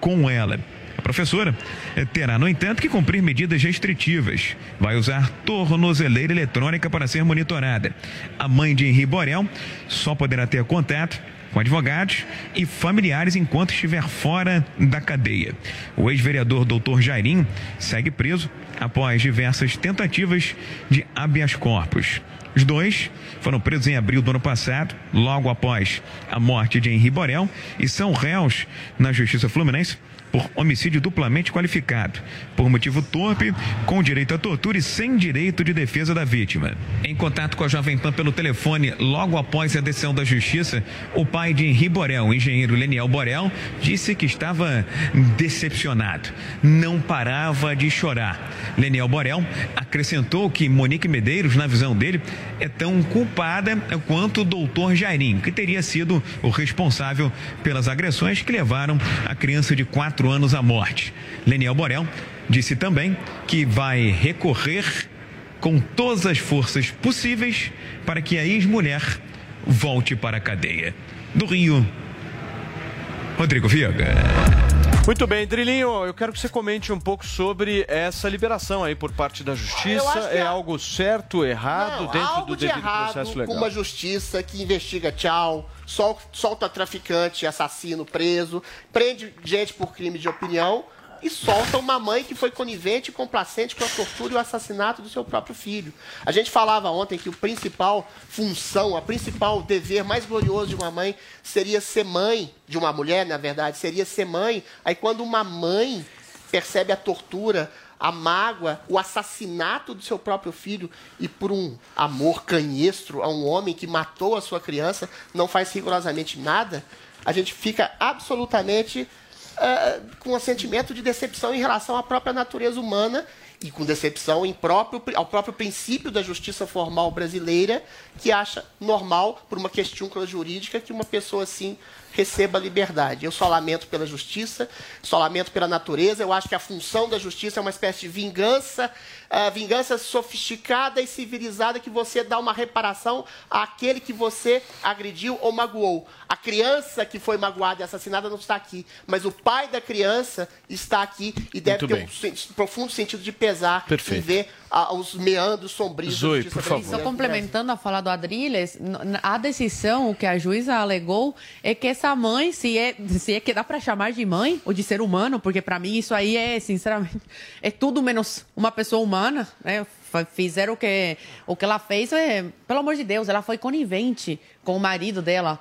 com ela. A professora eh, terá, no entanto, que cumprir medidas restritivas. Vai usar tornozeleira eletrônica para ser monitorada. A mãe de Henri Borel só poderá ter contato com advogados e familiares enquanto estiver fora da cadeia. O ex-vereador Dr. Jairim segue preso após diversas tentativas de habeas corpus. Os dois foram presos em abril do ano passado, logo após a morte de Henri Borel, e são réus na Justiça Fluminense por homicídio duplamente qualificado, por motivo torpe, com direito à tortura e sem direito de defesa da vítima. Em contato com a Jovem Pan pelo telefone, logo após a decisão da Justiça, o pai de Henri Borel, o engenheiro Leniel Borel, disse que estava decepcionado, não parava de chorar. Leniel Borel acrescentou que Monique Medeiros, na visão dele, é tão culpada quanto o doutor Jairim, que teria sido o responsável pelas agressões que levaram a criança de 4 anos à morte. Leniel Borel disse também que vai recorrer com todas as forças possíveis para que a ex-mulher volte para a cadeia. Do Rio, Rodrigo Viega. Muito bem, Drilinho, eu quero que você comente um pouco sobre essa liberação aí por parte da justiça. É algo certo, errado, Não, dentro algo do de devido errado processo legal? com uma justiça que investiga tchau, sol- solta traficante, assassino preso, prende gente por crime de opinião e solta uma mãe que foi conivente e complacente com a tortura e o assassinato do seu próprio filho. A gente falava ontem que o principal função, a principal dever mais glorioso de uma mãe seria ser mãe, de uma mulher, na verdade, seria ser mãe. Aí quando uma mãe percebe a tortura, a mágoa, o assassinato do seu próprio filho e por um amor canhestro a um homem que matou a sua criança, não faz rigorosamente nada, a gente fica absolutamente eh, com um sentimento de decepção em relação à própria natureza humana e com decepção em próprio, ao próprio princípio da justiça formal brasileira, que acha normal, por uma questão jurídica, que uma pessoa assim receba liberdade. Eu só lamento pela justiça, só lamento pela natureza. Eu acho que a função da justiça é uma espécie de vingança, ah, vingança sofisticada e civilizada que você dá uma reparação àquele que você agrediu ou magoou. A criança que foi magoada e assassinada não está aqui, mas o pai da criança está aqui e deve Muito ter bem. um profundo sentido de pesar Perfeito. em ver ah, os meandros sombrios Zoe, por favor. Só complementando a fala do n- a decisão, o que a juíza alegou, é que essa mãe, se é, se é que dá para chamar de mãe ou de ser humano, porque para mim isso aí é, sinceramente, é tudo menos uma pessoa humana, né? F- Fizeram o que, o que ela fez, é, pelo amor de Deus, ela foi conivente com o marido dela.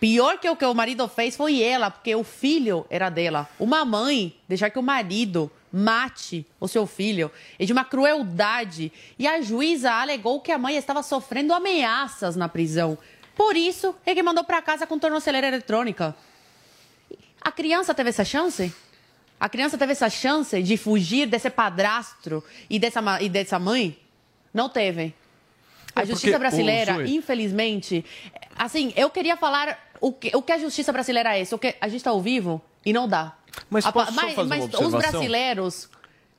Pior que o que o marido fez foi ela, porque o filho era dela. Uma mãe deixar que o marido mate o seu filho é de uma crueldade. E a juíza alegou que a mãe estava sofrendo ameaças na prisão. Por isso é que mandou para casa com tornozeleira eletrônica. A criança teve essa chance? A criança teve essa chance de fugir desse padrastro e dessa, e dessa mãe? Não teve. A É, justiça brasileira, Zoe. infelizmente, assim, eu queria falar o que, o que a justiça brasileira é isso, o que a gente está ao vivo e não dá. Mas A- mas, mas os brasileiros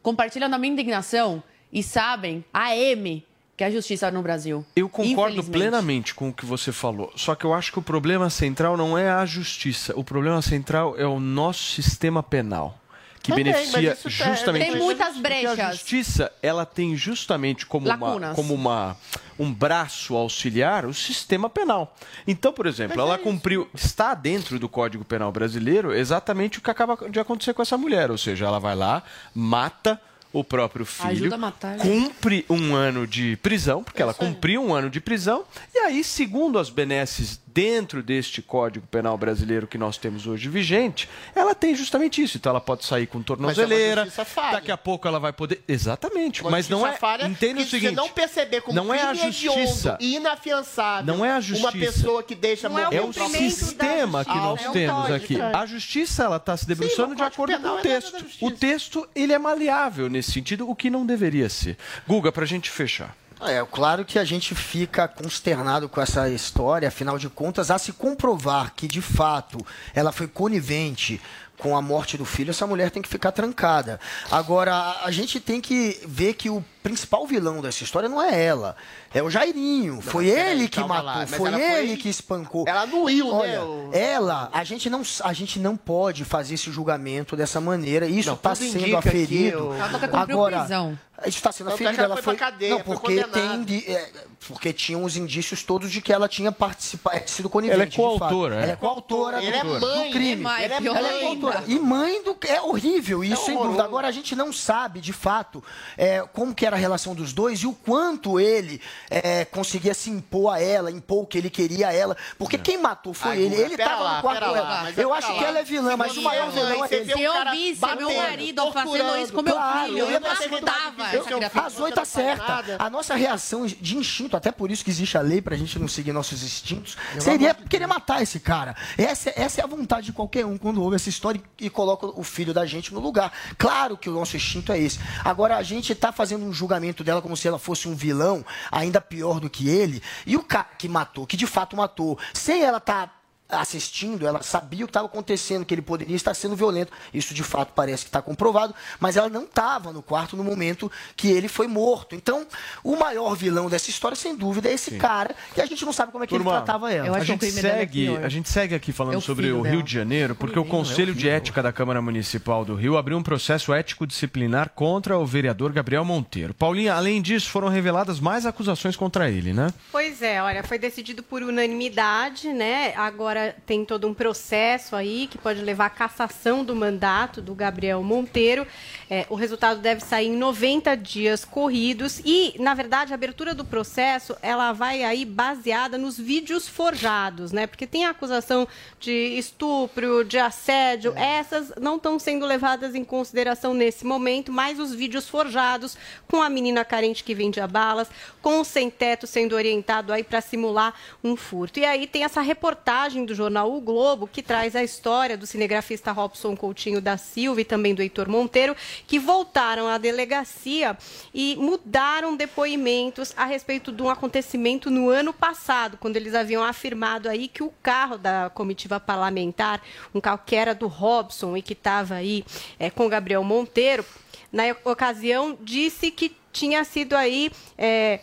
compartilham a minha indignação e sabem a M que é a justiça no Brasil. Eu concordo plenamente com o que você falou. Só que eu acho que o problema central não é a justiça. O problema central é o nosso sistema penal. Que Também, beneficia mas tá- justamente. Tem muitas Porque A brechas. justiça, ela tem justamente como, uma, como uma, um braço auxiliar o sistema penal. Então, por exemplo, é ela cumpriu, está dentro do Código Penal brasileiro exatamente o que acaba de acontecer com essa mulher. Ou seja, ela vai lá, mata o próprio filho, Ajuda a matar, né? cumpre um ano de prisão, porque ela cumpriu um ano de prisão, e aí, segundo as benesses dentro deste Código Penal brasileiro que nós temos hoje vigente, ela tem justamente isso. Então ela pode sair com tornozeleira, justiça falha. daqui a pouco ela vai poder. Exatamente, Uma mas não é. justiça falha Entenda o seguinte: Se não perceber como não é a justiça. e inafiançável Não é a justiça. uma pessoa que deixa Não é morrer o sistema que nós É um temos aqui. é. A justiça ela está se debruçando Sim, de o acordo com o é texto. O texto ele é maleável nesse sentido, o que não deveria ser. Guga, para a gente fechar. É, claro que a gente fica consternado com essa história, afinal de contas, a se comprovar que de fato ela foi conivente com a morte do filho, essa mulher tem que ficar trancada. Agora, a gente tem que ver que o principal vilão dessa história não é ela, é o Jairinho. foi peraí, ele que matou, foi ele foi- que espancou. Ela anuiu, né, Olha, o- ela, a gente não, a gente não pode fazer esse julgamento dessa maneira. Isso Não, está sendo aferido. nunca cumpriu Agora, prisão. isso está sendo é aferido. ela foi foi, pra cadeia, não, foi porque tem de- é, porque tinham os indícios todos de que ela tinha participado, é, sido conivente. Ela é coautora, é? Ela é coautora do, é do mãe, crime. né, mãe? Ela é, é ela é mãe, coautora. né? E mãe do é horrível, isso sem horroroso. dúvida. Agora a gente não sabe de fato é, como que era a relação dos dois e o quanto ele é, conseguia se impor a ela, impor o que ele queria a ela. Porque quem matou foi Ai, ele. Guga, Ele estava lá, no quarto pera com lá, ela. mas Eu acho lá. que ela é vilã, mas o maior vilão é ele. Se eu visse meu marido fazendo isso com meu Claro, filho, eu eu ia matava Eu- essa eu- criatura. a Zoe tá certa. A nossa reação de instinto, até por isso que existe a lei pra gente não seguir nossos instintos, seria querer matar esse cara. Essa, essa é a vontade de qualquer um quando ouve essa história e coloca o filho da gente no lugar. Claro que o nosso instinto é esse. Agora a gente tá fazendo um julgamento dela como se ela fosse um vilão, ainda pior do que ele. E o cara que matou, que de fato matou, sem ela tá assistindo, ela sabia o que estava acontecendo, que ele poderia estar sendo violento. Isso de fato parece que está comprovado, mas ela não estava no quarto no momento que ele foi morto. Então, o maior vilão dessa história, sem dúvida, é esse cara, e a gente não sabe como é que Turma, ele tratava ela. a gente segue, a gente segue aqui falando É o sobre o Rio dela. de Janeiro, porque o Menino, é Conselho o de. Ética da Câmara Municipal do Rio abriu um processo ético disciplinar contra o vereador Gabriel Monteiro. Paulinha, além disso, foram reveladas mais acusações contra ele, né? Pois é, olha, foi decidido por unanimidade, né? Agora tem todo um processo aí que pode levar à cassação do mandato do Gabriel Monteiro. É, o resultado deve sair em 90 dias corridos e, na verdade, a abertura do processo ela vai aí baseada nos vídeos forjados, né? Porque tem a acusação de estupro, de assédio, essas não estão sendo levadas em consideração nesse momento, mas os vídeos forjados com a menina carente que vendia balas, com o sem teto sendo orientado aí para simular um furto. E aí tem essa reportagem do jornal O Globo que traz a história do cinegrafista Robson Coutinho da Silva e também do Heitor Monteiro, que voltaram à delegacia e mudaram depoimentos a respeito de um acontecimento no ano passado, quando eles haviam afirmado aí que o carro da comitiva parlamentar, um carro que era do Robson e que estava aí eh, com Gabriel Monteiro, na ocasião disse que tinha sido aí eh,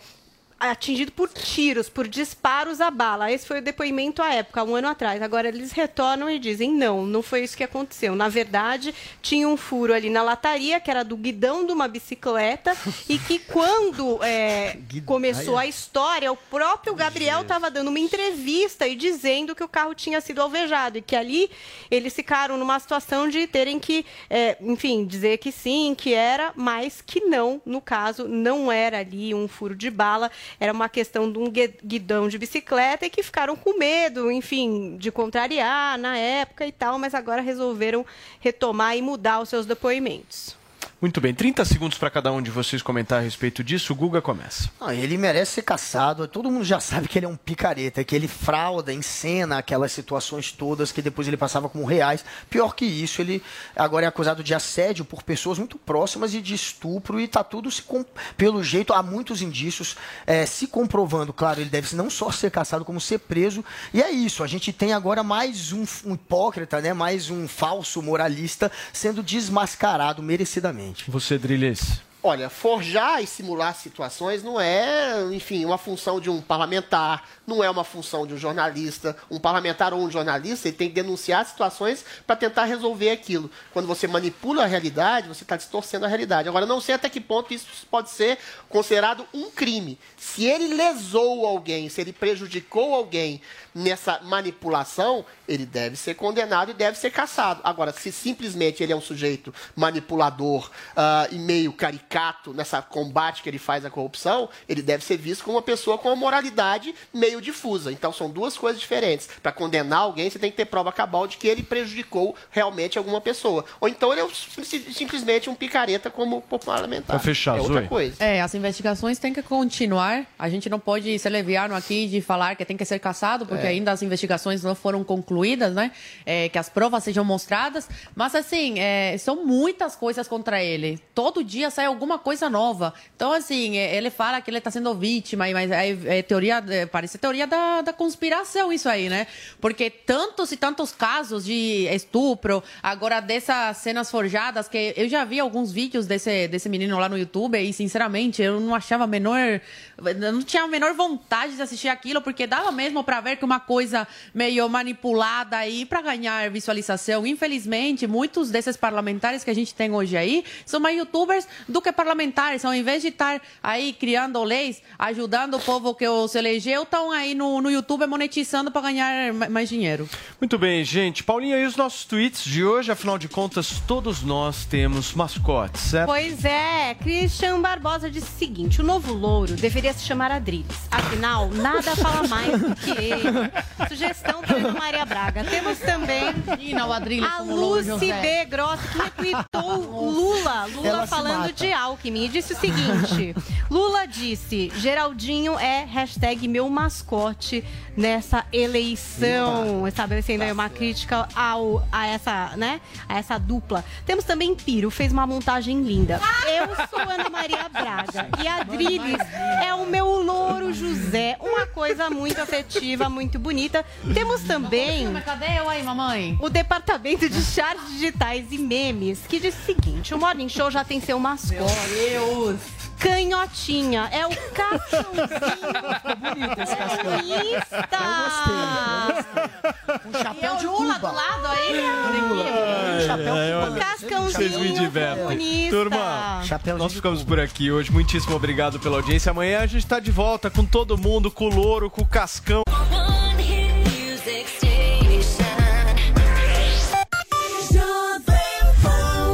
atingido por tiros, por disparos à bala. Esse foi o depoimento à época, um ano atrás. Agora eles retornam e dizem: não, não foi isso que aconteceu. Na verdade, tinha um furo ali na lataria, que era do guidão de uma bicicleta, e que quando é, começou a história, o próprio Gabriel estava dando uma entrevista e dizendo que o carro tinha sido alvejado e que ali eles ficaram numa situação de terem que, é, enfim, dizer que sim, que era, mas que não. No caso, não era ali um furo de bala, era uma questão de um gui- guidão de bicicleta e que ficaram com medo, enfim, de contrariar na época e tal, mas agora resolveram retomar e mudar os seus depoimentos. Muito bem, 30 segundos para cada um de vocês comentar a respeito disso. O Guga começa. Ele merece ser caçado. Todo mundo já sabe que ele é um picareta, que ele frauda, encena aquelas situações todas que depois ele passava como reais. Pior que isso, ele agora é acusado de assédio por pessoas muito próximas e de estupro e tá tudo se com... pelo jeito há muitos indícios eh, se comprovando. Claro, ele deve não só ser caçado como ser preso. E é isso. A gente tem agora mais um, um hipócrita, né? Mais um falso moralista sendo desmascarado merecidamente. Você, Drilhês. Olha, forjar e simular situações não é, enfim, uma função de um parlamentar, não é uma função de um jornalista. Um parlamentar ou um jornalista, ele tem que denunciar situações para tentar resolver aquilo. Quando você manipula a realidade, você está distorcendo a realidade. Agora, não sei até que ponto isso pode ser considerado um crime. Se ele lesou alguém, se ele prejudicou alguém nessa manipulação, ele deve ser condenado e deve ser caçado. Agora, se simplesmente ele é um sujeito manipulador ah, e meio caricato nessa combate que ele faz à corrupção, ele deve ser visto como uma pessoa com uma moralidade meio difusa. Então são duas coisas diferentes. Para condenar alguém, você tem que ter prova cabal de que ele prejudicou realmente alguma pessoa. Ou então ele é sim- simplesmente um picareta como parlamentar. Pra fechar, é outra Zoe. coisa. É, as investigações têm que continuar. A gente não pode ser leviano aqui de falar que tem que ser caçado, porque É. ainda as investigações não foram concluídas, né? É, que as provas sejam mostradas. Mas, assim, é, são muitas coisas contra ele. Todo dia sai alguma coisa nova. Então, assim, é, ele fala que ele está sendo vítima, mas é, é teoria, parece teoria da, da conspiração isso aí, né? Porque tantos e tantos casos de estupro, agora dessas cenas forjadas, que eu já vi alguns vídeos desse, desse menino lá no YouTube e, sinceramente, eu não achava a menor. Não tinha a menor vontade de assistir aquilo, porque dava mesmo pra ver que uma coisa meio manipulada aí pra ganhar visualização. Infelizmente, muitos desses parlamentares que a gente tem hoje aí são mais youtubers do que parlamentares. Ao invés de estar aí criando leis, ajudando o povo que os elegeu, estão aí no, no YouTube monetizando pra ganhar ma- mais dinheiro. Muito bem, gente. Paulinha, e os nossos tweets de hoje? Afinal de contas, todos nós temos mascotes, certo? Pois é, Christian Barbosa disse o seguinte: o novo louro deveria se chamar Adriles. Afinal, nada fala mais do que ele. Sugestão para Maria Braga. Temos também o Adriles a Lucy. B. Grossi, que retweetou Lula. Lula Ela falando de Alckmin. E disse o seguinte: Lula disse: Geraldinho é hashtag meu mascote nessa eleição. Estabelecendo aí uma crítica ao, a, essa, né, a essa dupla. Temos também Piro, fez uma montagem linda. Eu sou Ana Maria Braga e a Drilis é o meu louro José. Uma coisa muito afetiva, muito bonita. Temos também. Cadê eu aí, mamãe? O departamento de charts digitais e memes, que diz o seguinte: o Morning Show já tem seu mascote. Meu Deus! Canhotinha, é o cachorrinho. bonito esse cascão. Comunista. Um chapéu de E o Lula Cuba. do lado aí. Ai, chapéu boné. Cascãozinho Vocês me divertem. Turma, Chapéu nós ficamos por aqui hoje. Muitíssimo obrigado pela audiência. Amanhã a gente tá de volta com todo mundo, com o louro, com o cascão.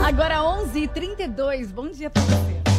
Agora 11h32, bom dia pra você.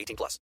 18 plus.